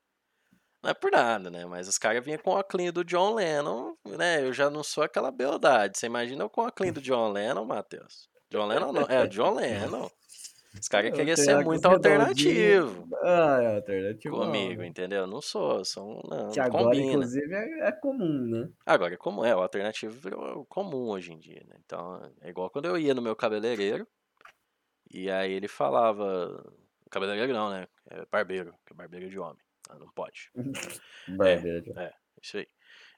Não é por nada, né? Mas os caras vinham com o óculos do John Lennon, né? Eu já não sou aquela beldade. Você imagina eu com o óculos do John Lennon, Matheus? John Lennon não. É, John Lennon. Os caras queriam ser muito alternativo Ah, é alternativo. comigo, entendeu? Não sou, sou não, Que agora, combina. inclusive, é, é comum, né? Agora, como é, o alternativo virou comum hoje em dia, né? Então, é igual quando eu ia no meu cabeleireiro, e aí ele falava. Cabeleireiro não, né? É barbeiro, que é barbeiro de homem. Ah, Não pode. Barbeiro. Isso aí.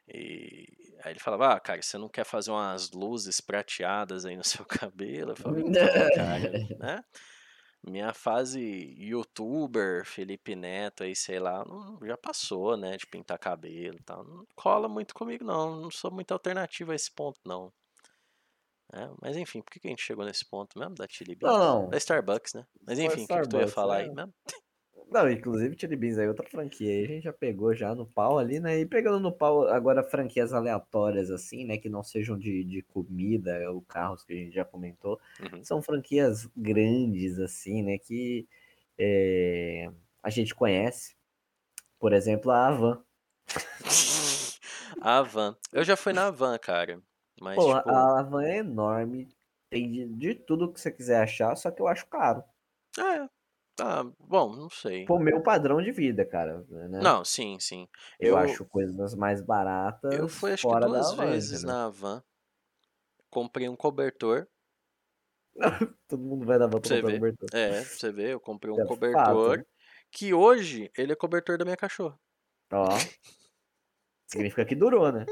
E aí ele falava, ah, cara, você não quer fazer umas luzes prateadas aí no seu cabelo? Eu falava, então, cara, né? Minha fase youtuber, Felipe Neto aí, sei lá, não- já passou, né? De pintar cabelo e tal. Não cola muito comigo, não. Não sou muito alternativa a esse ponto, não. É, mas enfim, por que que a gente chegou nesse ponto mesmo da Chili Beans? Não, não. Da Starbucks, né? Mas enfim, o que, que tu ia falar é. aí mesmo? Não, inclusive Chili Beans aí, outra franquia aí, a gente já pegou já no pau ali, né? E pegando no pau agora franquias aleatórias, assim, né? Que não sejam de, de comida ou carros, que a gente já comentou. Uhum. São franquias grandes, assim, né? Que é, a gente conhece. Por exemplo, a Avan. A van. Eu já fui na van, cara. Mas, Porra, tipo, a Avan é enorme. Tem de, de tudo que você quiser achar, só que eu acho caro. é, tá, bom, não sei. Pro meu padrão de vida, cara. Né? Não, sim, sim. eu, eu- acho coisas mais baratas. Eu fui acho que duas da Havan, vezes entendeu? na van. Comprei um cobertor. Todo mundo vai Pra volta você pra ver. cobertor. É, pra você ver, eu comprei um É fato, cobertor. né? Que hoje ele é cobertor da minha cachorra. Ó. Significa que durou, né?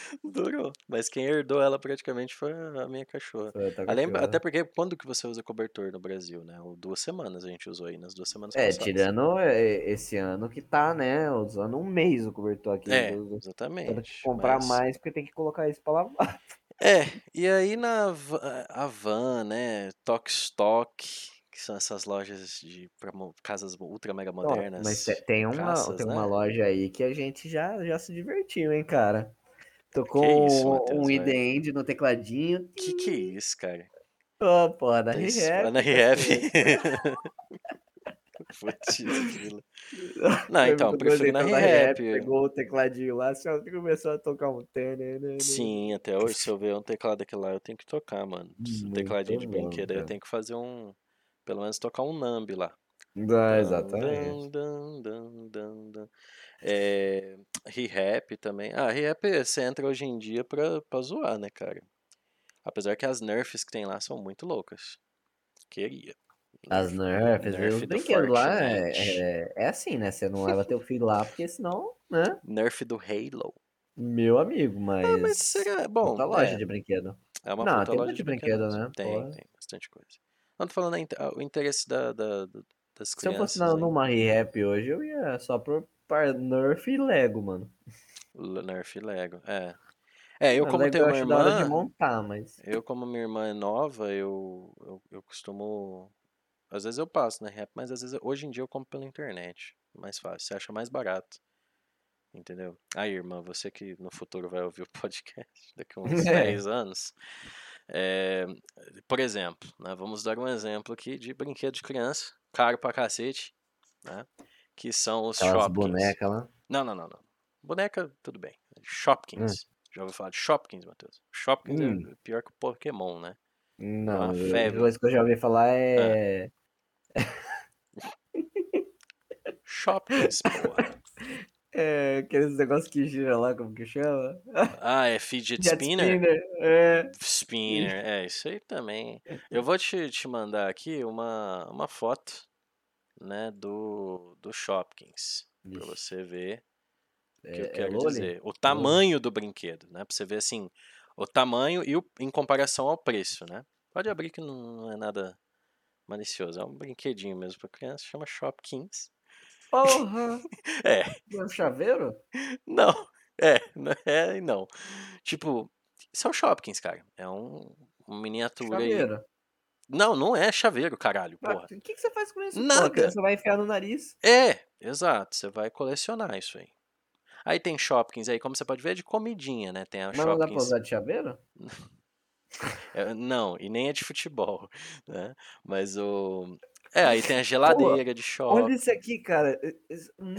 Durou. Mas quem herdou ela praticamente foi a minha cachorra. Foi outra Além, até porque quando que você usa cobertor no Brasil, né? Duas semanas a gente usou aí, nas duas semanas É, passadas. tirando é, esse ano que tá, né? Usando um mês o cobertor aqui. É, exatamente. que comprar mas- mais porque tem que colocar isso pra lavar. É, e aí na Van, né, Tok Stock, que são essas lojas de pra casas ultra mega modernas. mas te- tem uma, tem né? uma loja aí que a gente já, já se divertiu, hein, cara? Tocou isso, um- Matheus, um vai. ID End no tecladinho. Que que é isso, cara? Ô, porra, da Tem isso- Rehab. Na. Putz, grila. Não, então, muito prefiro na a Rehab. Pegou o tecladinho lá, só começou a tocar um. tananana. Sim, até hoje, se eu ver um teclado daquele lá, eu tenho que tocar, mano. Um tecladinho de brinquedo, aí eu tenho que fazer um. Pelo menos tocar um Nambi lá. Ah, exatamente. Dun, dun, dun. É, Rehap também. Ah, Rehap você entra hoje em dia pra, pra zoar, né, cara? Apesar que as nerfs que tem lá são muito loucas. Queria. As nerfs, Nerf os do brinquedos lá é, é, é assim, né? Você não leva teu filho lá, porque senão, né? Nerf do Halo. Meu amigo, mas. Ah, mas será. Bom, Puta loja é, de brinquedo. é uma Não, tem loja de brinquedo, brinquedo né? Tem, Porra. tem bastante coisa. Não tô falando ah, o interesse da, da- da- das Se eu fosse crianças. na, numa rap hoje, eu ia só por par Nerf e Lego, mano. Nerf e Lego. É. É, eu Ah, como Lego tenho eu uma hora de irmã. montar, mas. Eu, como minha irmã é nova, eu, eu, eu costumo. Às vezes eu passo na rap, mas às vezes hoje em dia eu compro pela internet. Mais fácil, você acha mais barato. Entendeu? Aí, irmã, você que no futuro vai ouvir o podcast daqui a uns É. 10 anos. é, por exemplo, né, vamos dar um exemplo aqui de brinquedo de criança, caro pra cacete, né? Que são os Aquelas Shopkins. bonecas lá. Não, não, não, não. Boneca, tudo bem. Shopkins. Já ouviu falar de Shopkins, Matheus? Shopkins Hum. é pior que o Pokémon, né? Não, uma a coisa que eu já ouvi falar é. Shopkins, porra. É aqueles negócios que gira lá, como que chama? Ah, é Fidget Jet Spinner? É. Spinner, é, isso aí também. Eu vou te, te mandar aqui uma, uma foto, né, do, do Shopkins, Vixe, você ver o que é- eu é quero Loli? dizer. O tamanho do brinquedo, né, pra você ver, assim, o tamanho e o, em comparação ao preço, né. Pode abrir que não, não é nada malicioso, é um brinquedinho mesmo pra criança, chama Shopkins. Porra! É, É um chaveiro? Não, é, não é e não. Tipo, isso é o Shopkins, cara. É um, uma miniatura aí. Não, não é chaveiro, caralho, porra. O que, que você faz com isso? Nada. Pô, criança vai enfiar no nariz. É, exato. Você vai colecionar isso aí. Aí tem Shopkins aí, como você pode ver, é de comidinha, né? Tem a Mas não dá pra Shopkins. usar de chaveiro? é, não, e nem é de futebol, né? Mas o. É, aí tem a geladeira de Olha shopping. isso aqui, cara. É,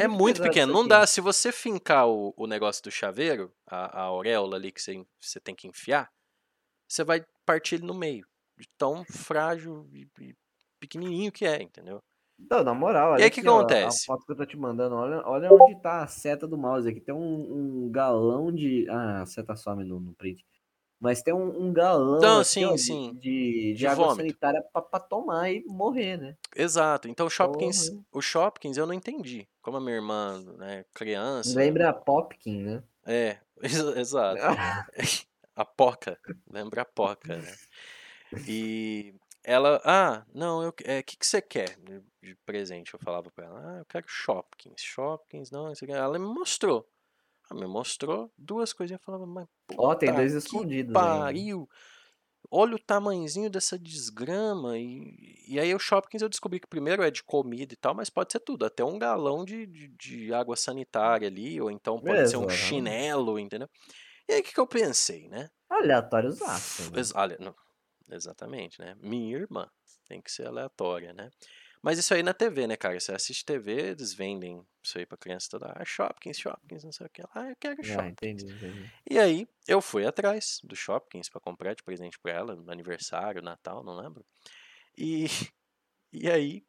É muito pesado pequeno. Não dá. Se você fincar o, o negócio do chaveiro, a, a auréola ali que você, você tem que enfiar, você vai partir ele no meio. De tão frágil e, e pequenininho que é, entendeu? Não, na moral, E olha aí, o que ó, a acontece? foto que eu tô te mandando, olha, olha onde tá a seta do mouse aqui. Tem um, um galão de. Ah, a seta some no, no print. Mas tem um, um galão Então, aqui, sim, ó, de- sim. de, de, De água vômito. sanitária pra, pra tomar e morrer, né? Exato. Então, o Shopkins, Porra. o Shopkins eu não entendi. Como a minha irmã, né, criança. Lembra a Popkin, né? É, ex- exato. A Poca, lembra a Poca, né? E ela, ah, não, eu, é, que que você quer de presente? Eu falava pra ela, ah, eu quero Shopkins, Shopkins, não, isso aqui. Ela me mostrou. Ela me mostrou duas coisinhas, eu falava, mas Ó, tem puta dois escondidos ainda. pariu. Olha o tamanhozinho dessa desgrama. E, e aí o Shopkins eu descobri que primeiro é de comida e tal, mas pode ser tudo, até um galão de, de, de água sanitária ali, ou então pode ser um Mesmo, chinelo, entendeu? E aí o que, que eu pensei, né? Aleatórios aço. Né? Olha, não, exatamente, né? Minha irmã tem que ser aleatória, né? Mas isso aí na TV, né, cara? Você assiste TV, eles vendem isso aí pra criança toda. Ah, Shopkins, Shopkins, não sei o que. Ah, eu quero Ah, Shopkins. entendi, entendi. E aí eu fui atrás do Shopkins pra comprar de presente pra ela, no aniversário, Natal, não lembro. E, e aí,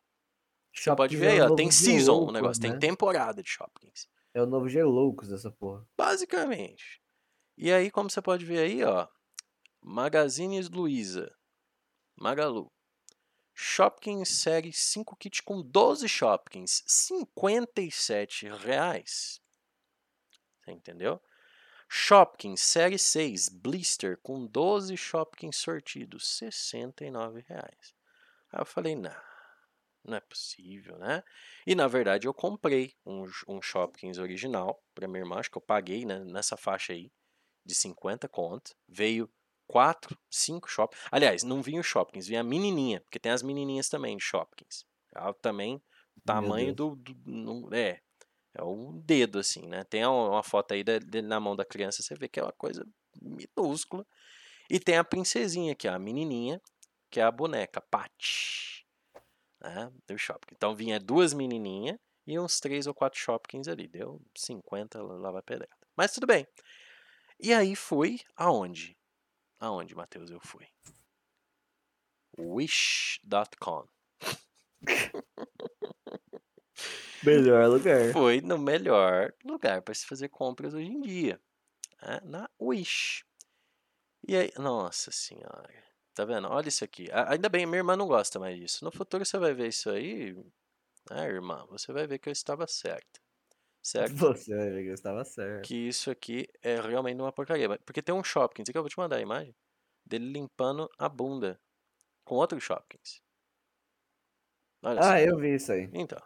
você pode ver é aí, o ó, tem season o Geloucos, negócio, tem né? temporada de Shopkins. É o novo Geloucos dessa porra. Basicamente. E aí, como você pode ver aí, ó, Magazines Luiza, Magalu. Shopkins série 5 kit com 12 Shopkins, 57 reais. Você entendeu? Shopkins série 6 Blister com 12 Shopkins sortidos, 69 reais. Aí eu falei, não, não é possível, né? E na verdade eu comprei um, um Shopkins original para minha irmã, acho que eu paguei né, nessa faixa aí de 50 conto. Veio 4, 5 Shopkins. Aliás, não vinha o Shopkins, vinha a menininha, porque tem as menininhas também de Shopkins. Ela também, tamanho do, do não- é, é um dedo assim, né? Tem uma, foto aí da- na mão da criança, você vê que é uma coisa minúscula. E tem a princesinha aqui, ó, a menininha, que é a boneca, Patty, né? Do Shopkins. Então vinha duas menininhas e uns três ou quatro Shopkins ali. Deu 50, lá lá vai pedrada. Mas tudo bem. E aí fui aonde? Aonde, Matheus, eu fui? Wish.com. Melhor lugar. Foi no melhor lugar para se fazer compras hoje em dia. né? Na Wish. E aí, nossa senhora. Tá vendo? Olha isso aqui. Ainda bem, minha irmã não gosta mais disso. No futuro você vai ver isso aí, né, irmã? Você vai ver que eu estava certa. Certo? Você eu estava certo. que isso aqui é realmente uma porcaria. Porque tem um Shopkins, aqui eu vou te mandar a imagem, dele limpando a bunda com outro Shopkins. Olha. Ah, eu vi isso aí. Então,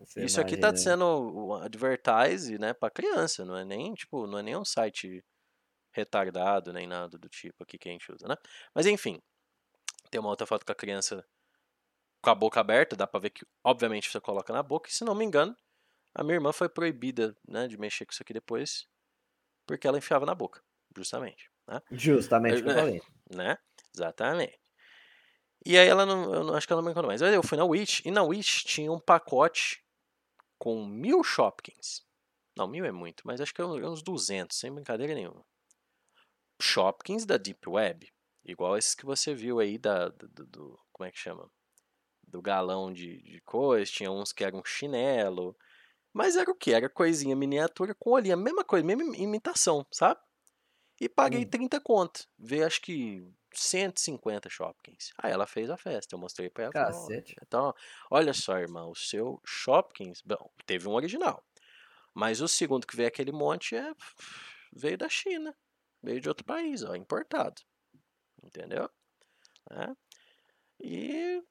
Essa isso aqui imagem, tá sendo advertise, né, pra criança, não é nem, tipo, não é nem um site retardado, nem nada do tipo aqui que a gente usa, né? Mas enfim, tem uma outra foto com a criança com a boca aberta, dá pra ver que, obviamente, você coloca na boca, e se não me engano, a minha irmã foi proibida, né, de mexer com isso aqui depois, porque ela enfiava na boca, justamente, né? Justamente o que eu É, falei. né? Exatamente. E aí ela não, eu não acho que ela não brincou mais. Aí eu fui na Wish, e na Wish tinha um pacote com mil Shopkins. Não, mil é muito, mas acho que é uns uns 200, sem brincadeira nenhuma. Shopkins da Deep Web, igual esses que você viu aí da, do, do- do- como é que chama? Do galão de, de coisa, tinha uns que eram um chinelo, mas era o que? Era coisinha miniatura com olhinho, a mesma coisa, mesma imitação, sabe? E paguei Hum. 30 conto. Veio acho que 150 Shopkins. Aí ela fez a festa, eu mostrei pra ela. falei, "Ó, Cacete. Então, olha só, irmão, o seu Shopkins, bom, teve um original. Mas o segundo que veio aquele monte é veio da China, veio de outro país, ó, importado. Entendeu? Né? E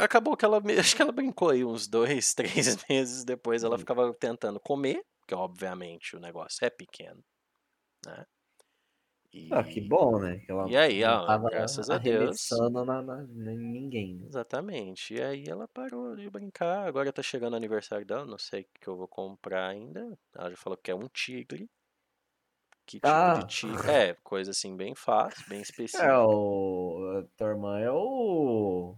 acabou que ela, acho que ela brincou aí uns dois, três meses depois, ela Hum. ficava tentando comer, porque obviamente o negócio é pequeno, né? E, Ah, que bom, né? Que ela E aí, não ó, tava graças a Deus. na, na, em ninguém. né? Exatamente. E aí ela parou de brincar. Agora tá chegando o aniversário dela, não sei o que eu vou comprar ainda. Ela já falou que é um tigre. Que tipo Ah. de tigre? É, coisa assim bem fácil, bem É, específica. o. A tua irmã é o.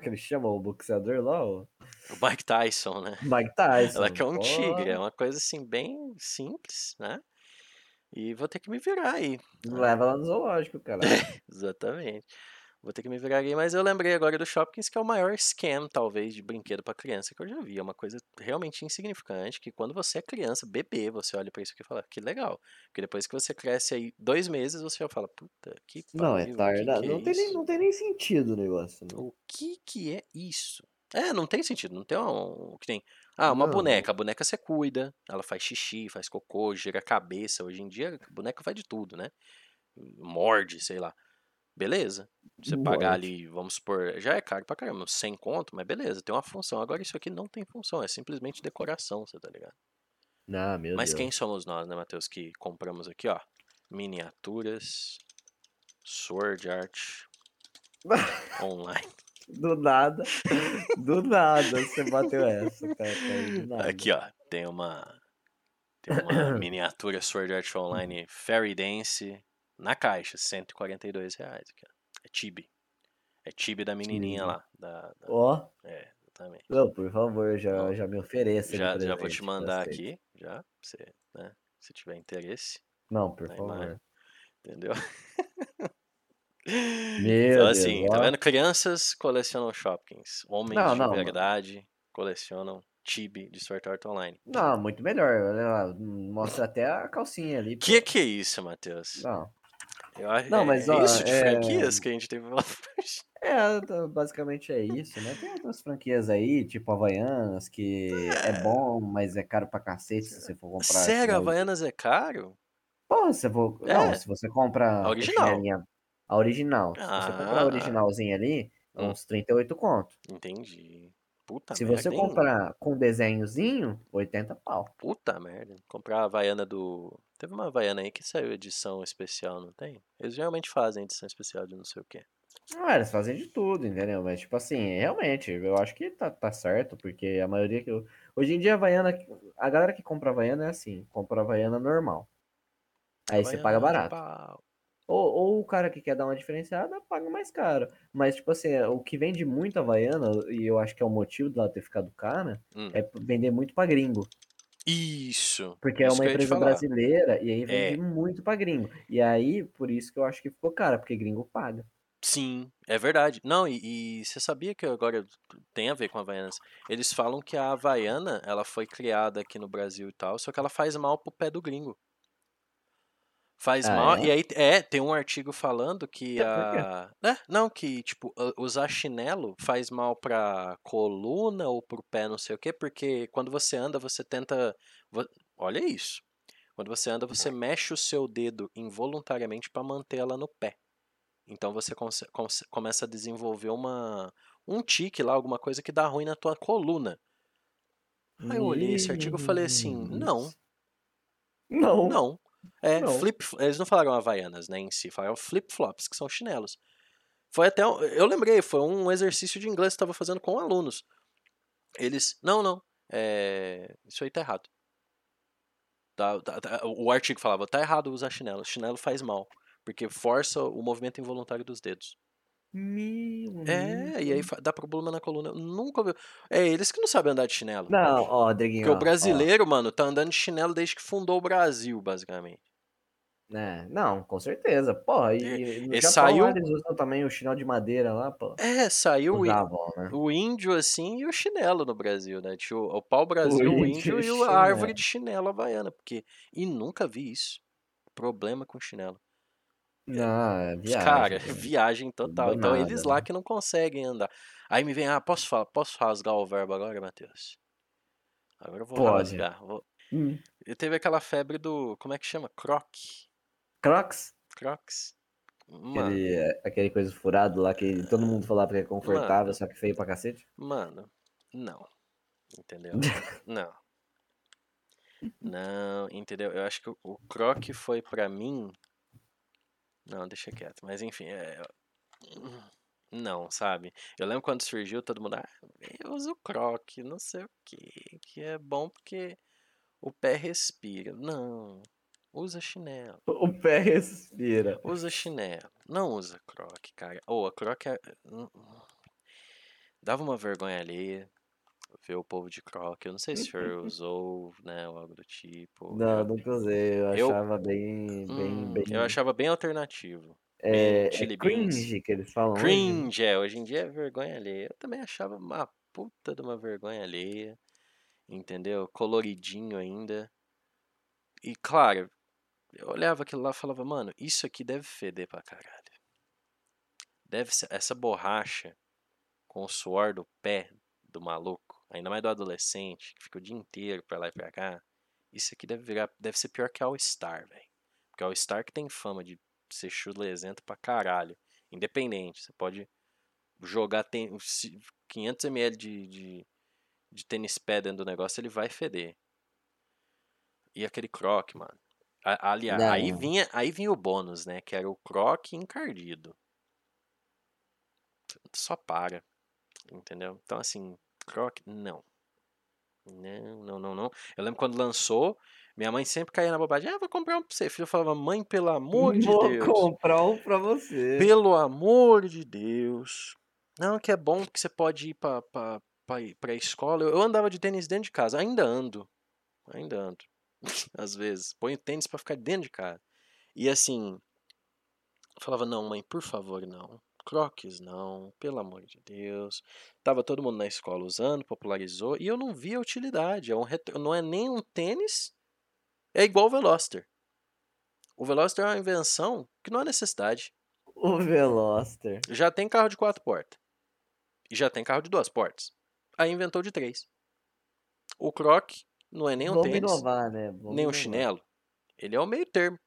que ele chama? O boxeador lá? O O Mike Tyson, né? Mike Tyson. Ela quer um Pô, tigre, é uma coisa assim bem simples, né? E vou ter que me virar aí. Leva ela no zoológico, cara. Exatamente. Vou ter que me virar aí, mas eu lembrei agora do Shopkins, que é o maior scam, talvez, de brinquedo pra criança que eu já vi. É uma coisa realmente insignificante, que quando você é criança, bebê, você olha pra isso aqui e fala, que legal. Porque depois que você cresce aí dois meses, você já fala, puta, que Não, é pariu, tardado. que é Não tem, nem, não tem nem sentido o negócio. Né? O que que é isso? É, não tem sentido, não tem um, que tem, ah, uma Não. boneca, a boneca você cuida, ela faz xixi, faz cocô, gira a cabeça, hoje em dia a boneca faz de tudo, né? Morde, sei lá. Beleza. Você pagar Morde. ali, vamos supor, já é caro pra caramba, 100 conto, mas beleza, tem uma função. Agora isso aqui não tem função, é simplesmente decoração, você tá ligado? Ah, meu Mas Deus. quem somos nós, né, Matheus, que compramos aqui, ó, miniaturas, Sword Art Online. Do nada. Do nada você bateu essa, cara. cara, nada. Aqui, ó, tem uma tem uma miniatura Sword Art Online Fairy Dance na caixa, 142 reais ó. É Tibi. É Tibi da menininha Tibi. lá, da, da- Ó, é, exatamente. não, por favor, já, Ó, já me ofereça. de Já, já vou te mandar aqui, já, você, né, se tiver interesse, Não, por favor. imagem, entendeu? Meu Então Deus, assim, tá ó. vendo? Crianças colecionam Shopkins, homens Não, de não, mano. verdade colecionam Tibi de Sword Art Online. Não, muito melhor. Mostra até a calcinha ali. pô. Que que é isso, Matheus? Não. Eu acho, Não, é, mas, é ó, isso de é- franquias que a gente teve pra É, tá- basicamente é isso, né? Tem outras franquias aí, tipo Havaianas, que é bom, mas é caro pra cacete se você for comprar. Sério, Havaianas é caro? Pô, se for... É. Não, se você compra A original. a original. Se você comprar Ah. a originalzinha ali, é Hum. uns 38 conto. Entendi. Puta se merda. você hein? comprar com desenhozinho, 80 pau. Puta merda. Comprar a Havaiana do. Teve uma Havaiana aí que saiu edição especial, não tem? Eles geralmente fazem edição especial de não sei o quê. Não, eles fazem de tudo, entendeu? Mas, tipo assim, realmente, eu acho que tá, tá certo, porque a maioria que eu... Hoje em dia, a Havaiana, a galera que compra Havaiana é assim, compra Havaiana normal. Aí você paga de barato. Ou, ou o cara que quer dar uma diferenciada, paga mais caro. Mas, tipo assim, o que vende muito Havaiana, e eu acho que é o motivo dela ter ficado cara, Hum. é vender muito pra gringo. Isso. Porque é isso uma ia te empresa brasileira, e aí vende É. muito pra gringo. E aí, por isso que eu acho que ficou cara, porque gringo paga. Sim, é verdade. Não, e, e você sabia que agora tem a ver com Havaianas? Eles falam que a Havaiana, ela foi criada aqui no Brasil e tal, só que ela faz mal pro pé do gringo. Faz Ah, mal, é? e aí, é, tem um artigo falando que É, a... É, não, que, tipo, usar chinelo faz mal pra coluna ou pro pé, não sei o quê, porque quando você anda, você tenta... Olha isso. Quando você anda, você mexe o seu dedo involuntariamente pra manter ela no pé. Então você começa a desenvolver uma, um tique lá, alguma coisa que dá ruim na tua coluna. Aí eu olhei esse artigo e falei assim, não, Não. não. É, Não. flip, eles não falaram havaianas, né, em si, falaram flip-flops, que são chinelos. Foi até, um- eu lembrei, foi um exercício de inglês que eu estava fazendo com alunos. Eles, não, não, é, isso aí tá errado. Tá- tá- tá- o artigo falava, tá errado usar chinelo, chinelo faz mal, porque força o movimento involuntário dos dedos. Meu É, e aí dá problema na coluna. Nunca ouvi. É eles que não sabem andar de chinelo. Não, ó, Rodriguinho. Porque o ó, brasileiro, mano, tá andando de chinelo desde que fundou o Brasil, basicamente. ó. É, não, com certeza. Pô, e, E- no e Japão saiu- eles usam também o chinelo de madeira lá, pô. É, saiu o, Usavam, né? o índio assim e o chinelo no Brasil, né? Tinha o, o pau-brasil, o índio e o o- a árvore de chinelo havaiana. Porque... E nunca vi isso. Problema com chinelo. Não, é viagem. cara, viagem total. Então nada, eles lá né? que não conseguem andar. Aí me vem, ah, posso falar, posso rasgar o verbo agora, Matheus? Agora eu vou Pode. rasgar. Vou... Hum. E teve aquela febre do. Como é que chama? Croc. Crocs, Crocs. Mano, aquele, aquele coisa furado lá que todo mundo falava que é confortável, Mano. só que feio pra cacete. mano, não. Entendeu? Não. Não, entendeu? Eu acho que o- o Croc foi pra mim. Não, deixa quieto. Mas enfim, é. Não, sabe? Eu lembro quando surgiu, todo mundo. Ah, eu uso Croc, não sei o que. Que é bom porque o pé respira. Não. Usa chinelo. O pé respira. Usa chinelo. Não usa croc, cara. Ou a croc é... hum, Dava uma vergonha ali ver o povo de croc. Eu não sei se o senhor usou, né, ou algo do tipo. Não, eu, nunca usei. Eu eu- achava bem, bem, hum, bem. eu achava bem alternativo. É, é cringe beans. que eles falam hoje. Cringe, é. Hoje em dia é vergonha alheia. Eu também achava uma puta de uma vergonha alheia. Entendeu? Coloridinho ainda. E claro, eu olhava aquilo lá e falava, mano, isso aqui deve feder pra caralho. Deve ser essa borracha com o suor do pé do maluco, ainda mais do adolescente, que fica o dia inteiro pra lá e pra cá. Isso aqui deve virar, deve ser pior que All Star, velho. Porque All Star que tem fama de ser chulesento pra caralho. Independente, você pode jogar tem, 500ml de, de, de tênis pé dentro do negócio, ele vai feder. E aquele croc, mano. Aliás, aí vinha, aí vinha o bônus, né? Que era o croc encardido. Só para. Entendeu? Então, assim, croc, não. Não, não, não, não. Eu lembro quando lançou, minha mãe sempre caía na bobagem. Ah, vou comprar um pra você. Filho, eu falava, mãe, pelo amor de Vou Deus. comprar um pra você. Pelo amor de Deus. Não, que é bom que você pode ir pra, pra, pra, ir pra escola. Eu andava de tênis dentro de casa. Ainda ando. Ainda ando. Às vezes. Ponho tênis pra ficar dentro de casa. E assim. Eu falava, não, mãe, por favor, não. Crocs, não. Pelo amor de Deus. Tava todo mundo na escola usando, popularizou. E eu não via a utilidade. É um retro... Não é nem um tênis. É igual o Veloster. O Veloster é uma invenção que não há necessidade. O Veloster. Já tem carro de quatro portas. E já tem carro de duas portas. Aí inventou de três. O Croc não é nem um Vamos tênis, inovar, né? Vamos nem um inovar. chinelo. Ele é o meio termo.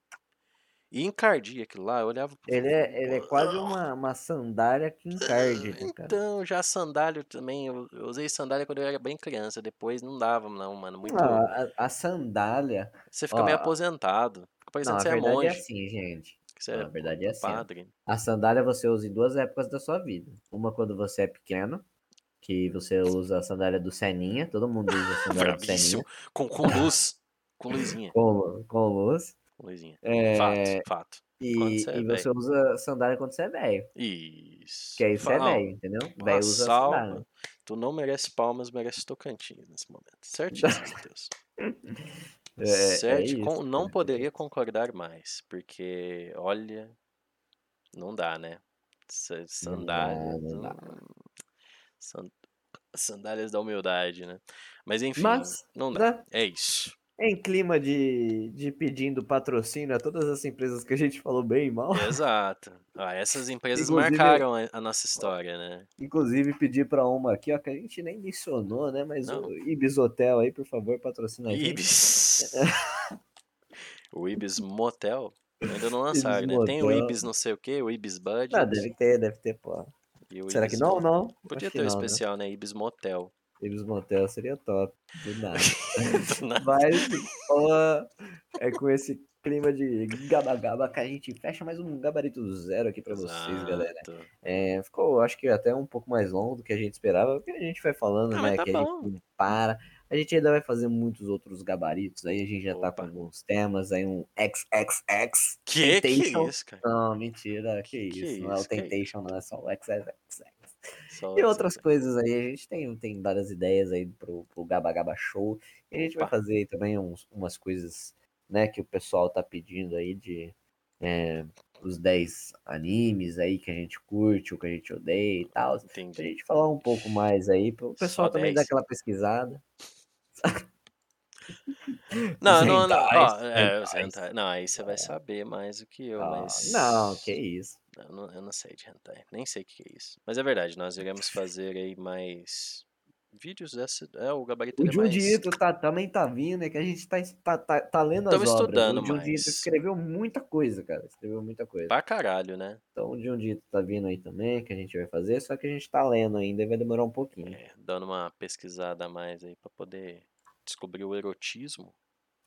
E encardia aquilo lá, eu olhava. Ele é, ele é quase uma, uma sandália que encarde, né, cara? Então, já sandália também. Eu, eu usei sandália quando eu era bem criança. Depois não dava, não, mano. Muito. Não, a, a sandália. Você fica ó, meio aposentado. Fica Não, parecendo a que você é verdade monge. é assim, gente. você Não, é a verdade é assim, padre. A sandália você usa em duas épocas da sua vida. Uma quando você é pequeno, que você usa a sandália do Seninha. Todo mundo usa a sandália do. Seninha. Com, com luz. Com luzinha. Com, com luz. Com luzinha. É, Fato, fato. E, você é e você usa sandália quando você é velho. Isso. Que aí você é Fala, velho, entendeu? Velho usa salva. sandália. Tu não merece palmas, merece Tocantins nesse momento. Certíssimo, Matheus. É, é Certo, isso, com- não cara. poderia concordar mais, porque, olha, não dá, né? Sa- Não dá, Sandálias. não dá. hum, san- Sandálias da humildade, né? Mas enfim, Mas, não dá. né, É isso. Em clima de, de pedindo patrocínio a todas as empresas que a gente falou bem e mal, Exato. Ah, essas empresas Inclusive- marcaram a, a nossa história, né? inclusive pedir pra uma aqui, ó, que a gente nem mencionou, né? Mas Não. o Ibis Hotel aí, por favor, patrocina a gente. Ibis. o Ibis Motel. Ainda não lançaram, né? Tem o. Ibis não sei o que, o Ibis Budget. Ah, deve ter, deve ter, pô. Será Ibis que não? Não. Podia Acho ter o né? especial, né? Ibis Motel. Ibis Motel seria top. Do nada. Na- Mas, ó, é com esse clima de gaba-gaba que a gente fecha mais um gabarito zero aqui pra vocês, galera. É, ficou, acho que até um pouco mais longo do que a gente esperava, porque a gente vai falando, Ah, né? tá que a bom. gente não para. A gente ainda vai fazer muitos outros gabaritos. Aí a gente já tá Opa. com alguns temas. Aí um XXX. Que que isso, cara? Não, mentira, que, Que isso. Não é o isso, que Temptation, não é só o XXX. Só E outras essa- coisas aí, a gente tem, tem várias ideias aí pro, pro Gaba Gaba Show. E a gente vai fazer aí também uns, umas coisas, né, que o pessoal tá pedindo aí de é, os 10 animes aí que a gente curte, o que a gente odeia e tal. Pra Entendi. gente falar um pouco mais aí, pro pessoal Só também dar 10? aquela pesquisada. Não, não, não. Ó, é, os hentai. Não, aí você vai saber mais do que eu, Ah, mas. Não, que isso. Eu não, eu não sei de hentai. Nem sei o que é isso. Mas é verdade, nós iremos fazer aí mais vídeos dessa. É, o gabarito O é mais. Jundito tá, também tá vindo, é que a gente tá, tá, tá, tá lendo Tamo as obras. estudando o Jundito escreveu muita coisa, cara. Escreveu muita coisa. Pra caralho, né? Então o Jundito tá vindo aí também, que a gente vai fazer, só que a gente tá lendo ainda e vai demorar um pouquinho. É, dando uma pesquisada a mais aí pra poder descobrir o erotismo.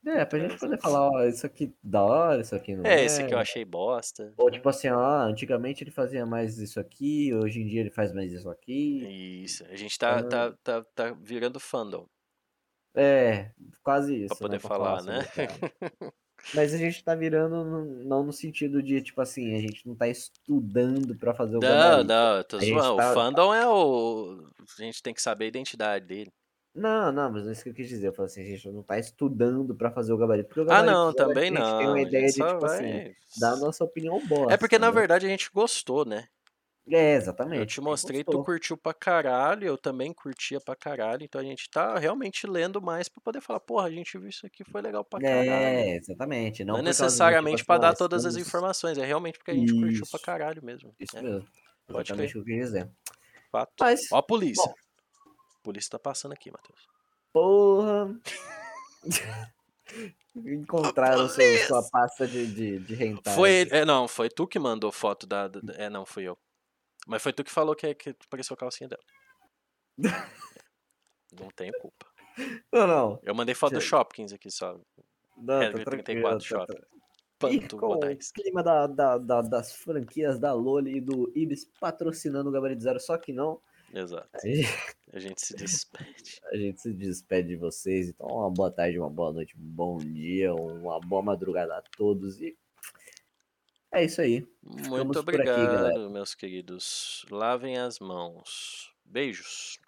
É, pra gente poder é. falar, ó, isso aqui da hora, isso aqui não É, é. esse aqui eu achei bosta. Ou tipo assim, ó, antigamente ele fazia mais isso aqui, hoje em dia ele faz mais isso aqui. Isso, a gente tá, Ah. tá, tá, tá virando fandom É, quase isso. pra poder né, pra falar, né? cara. Mas a gente tá virando, não no sentido de, tipo assim, a gente não tá estudando pra fazer o Não, gabarito. não, eu tô zoando. tá- O fandom é o. A gente tem que saber a identidade dele. Não, não, mas não é isso que eu quis dizer. Eu falei assim, a gente não tá estudando pra fazer o gabarito. Porque o Ah, gabarito não, zero, também a gente não. tem uma ideia de, tipo assim, vai- dar a nossa opinião boa. É porque, na verdade, a gente gostou, né? É, exatamente. Eu te mostrei, tu curtiu pra caralho, eu também curtia pra caralho, então a gente tá realmente lendo mais pra poder falar, porra, a gente viu isso aqui, foi legal pra caralho. É, exatamente. Não, Não é necessariamente pra assim, dar ah, todas as estamos- informações, é realmente porque a gente curtiu pra Isso. caralho mesmo. Isso é, mesmo. Pode Exatamente o que eu queria dizer. fato. Mas, Ó a polícia. bom. Polícia tá passando aqui, Matheus. porra. Encontraram seu, sua pasta de, de, de hentai. Foi ele, é, não, foi tu que mandou foto da, da- É, não, fui eu. Mas foi tu que falou que, que pareceu a calcinha dela. não tenho culpa. Não, não. Eu mandei foto do. Shopkins aqui só. Não, tá 34 tranquilo. Tá, Panto com o clima da, da, da- das franquias da Loli e do Ibis patrocinando o Gabarito Zero, só que não, Exato. a gente, A gente se despede. a gente se despede de vocês. Então, uma boa tarde, uma boa noite, um bom dia, uma boa madrugada a todos. E é isso aí. Muito por aqui, obrigado, galera. meus queridos. Lavem as mãos. Beijos.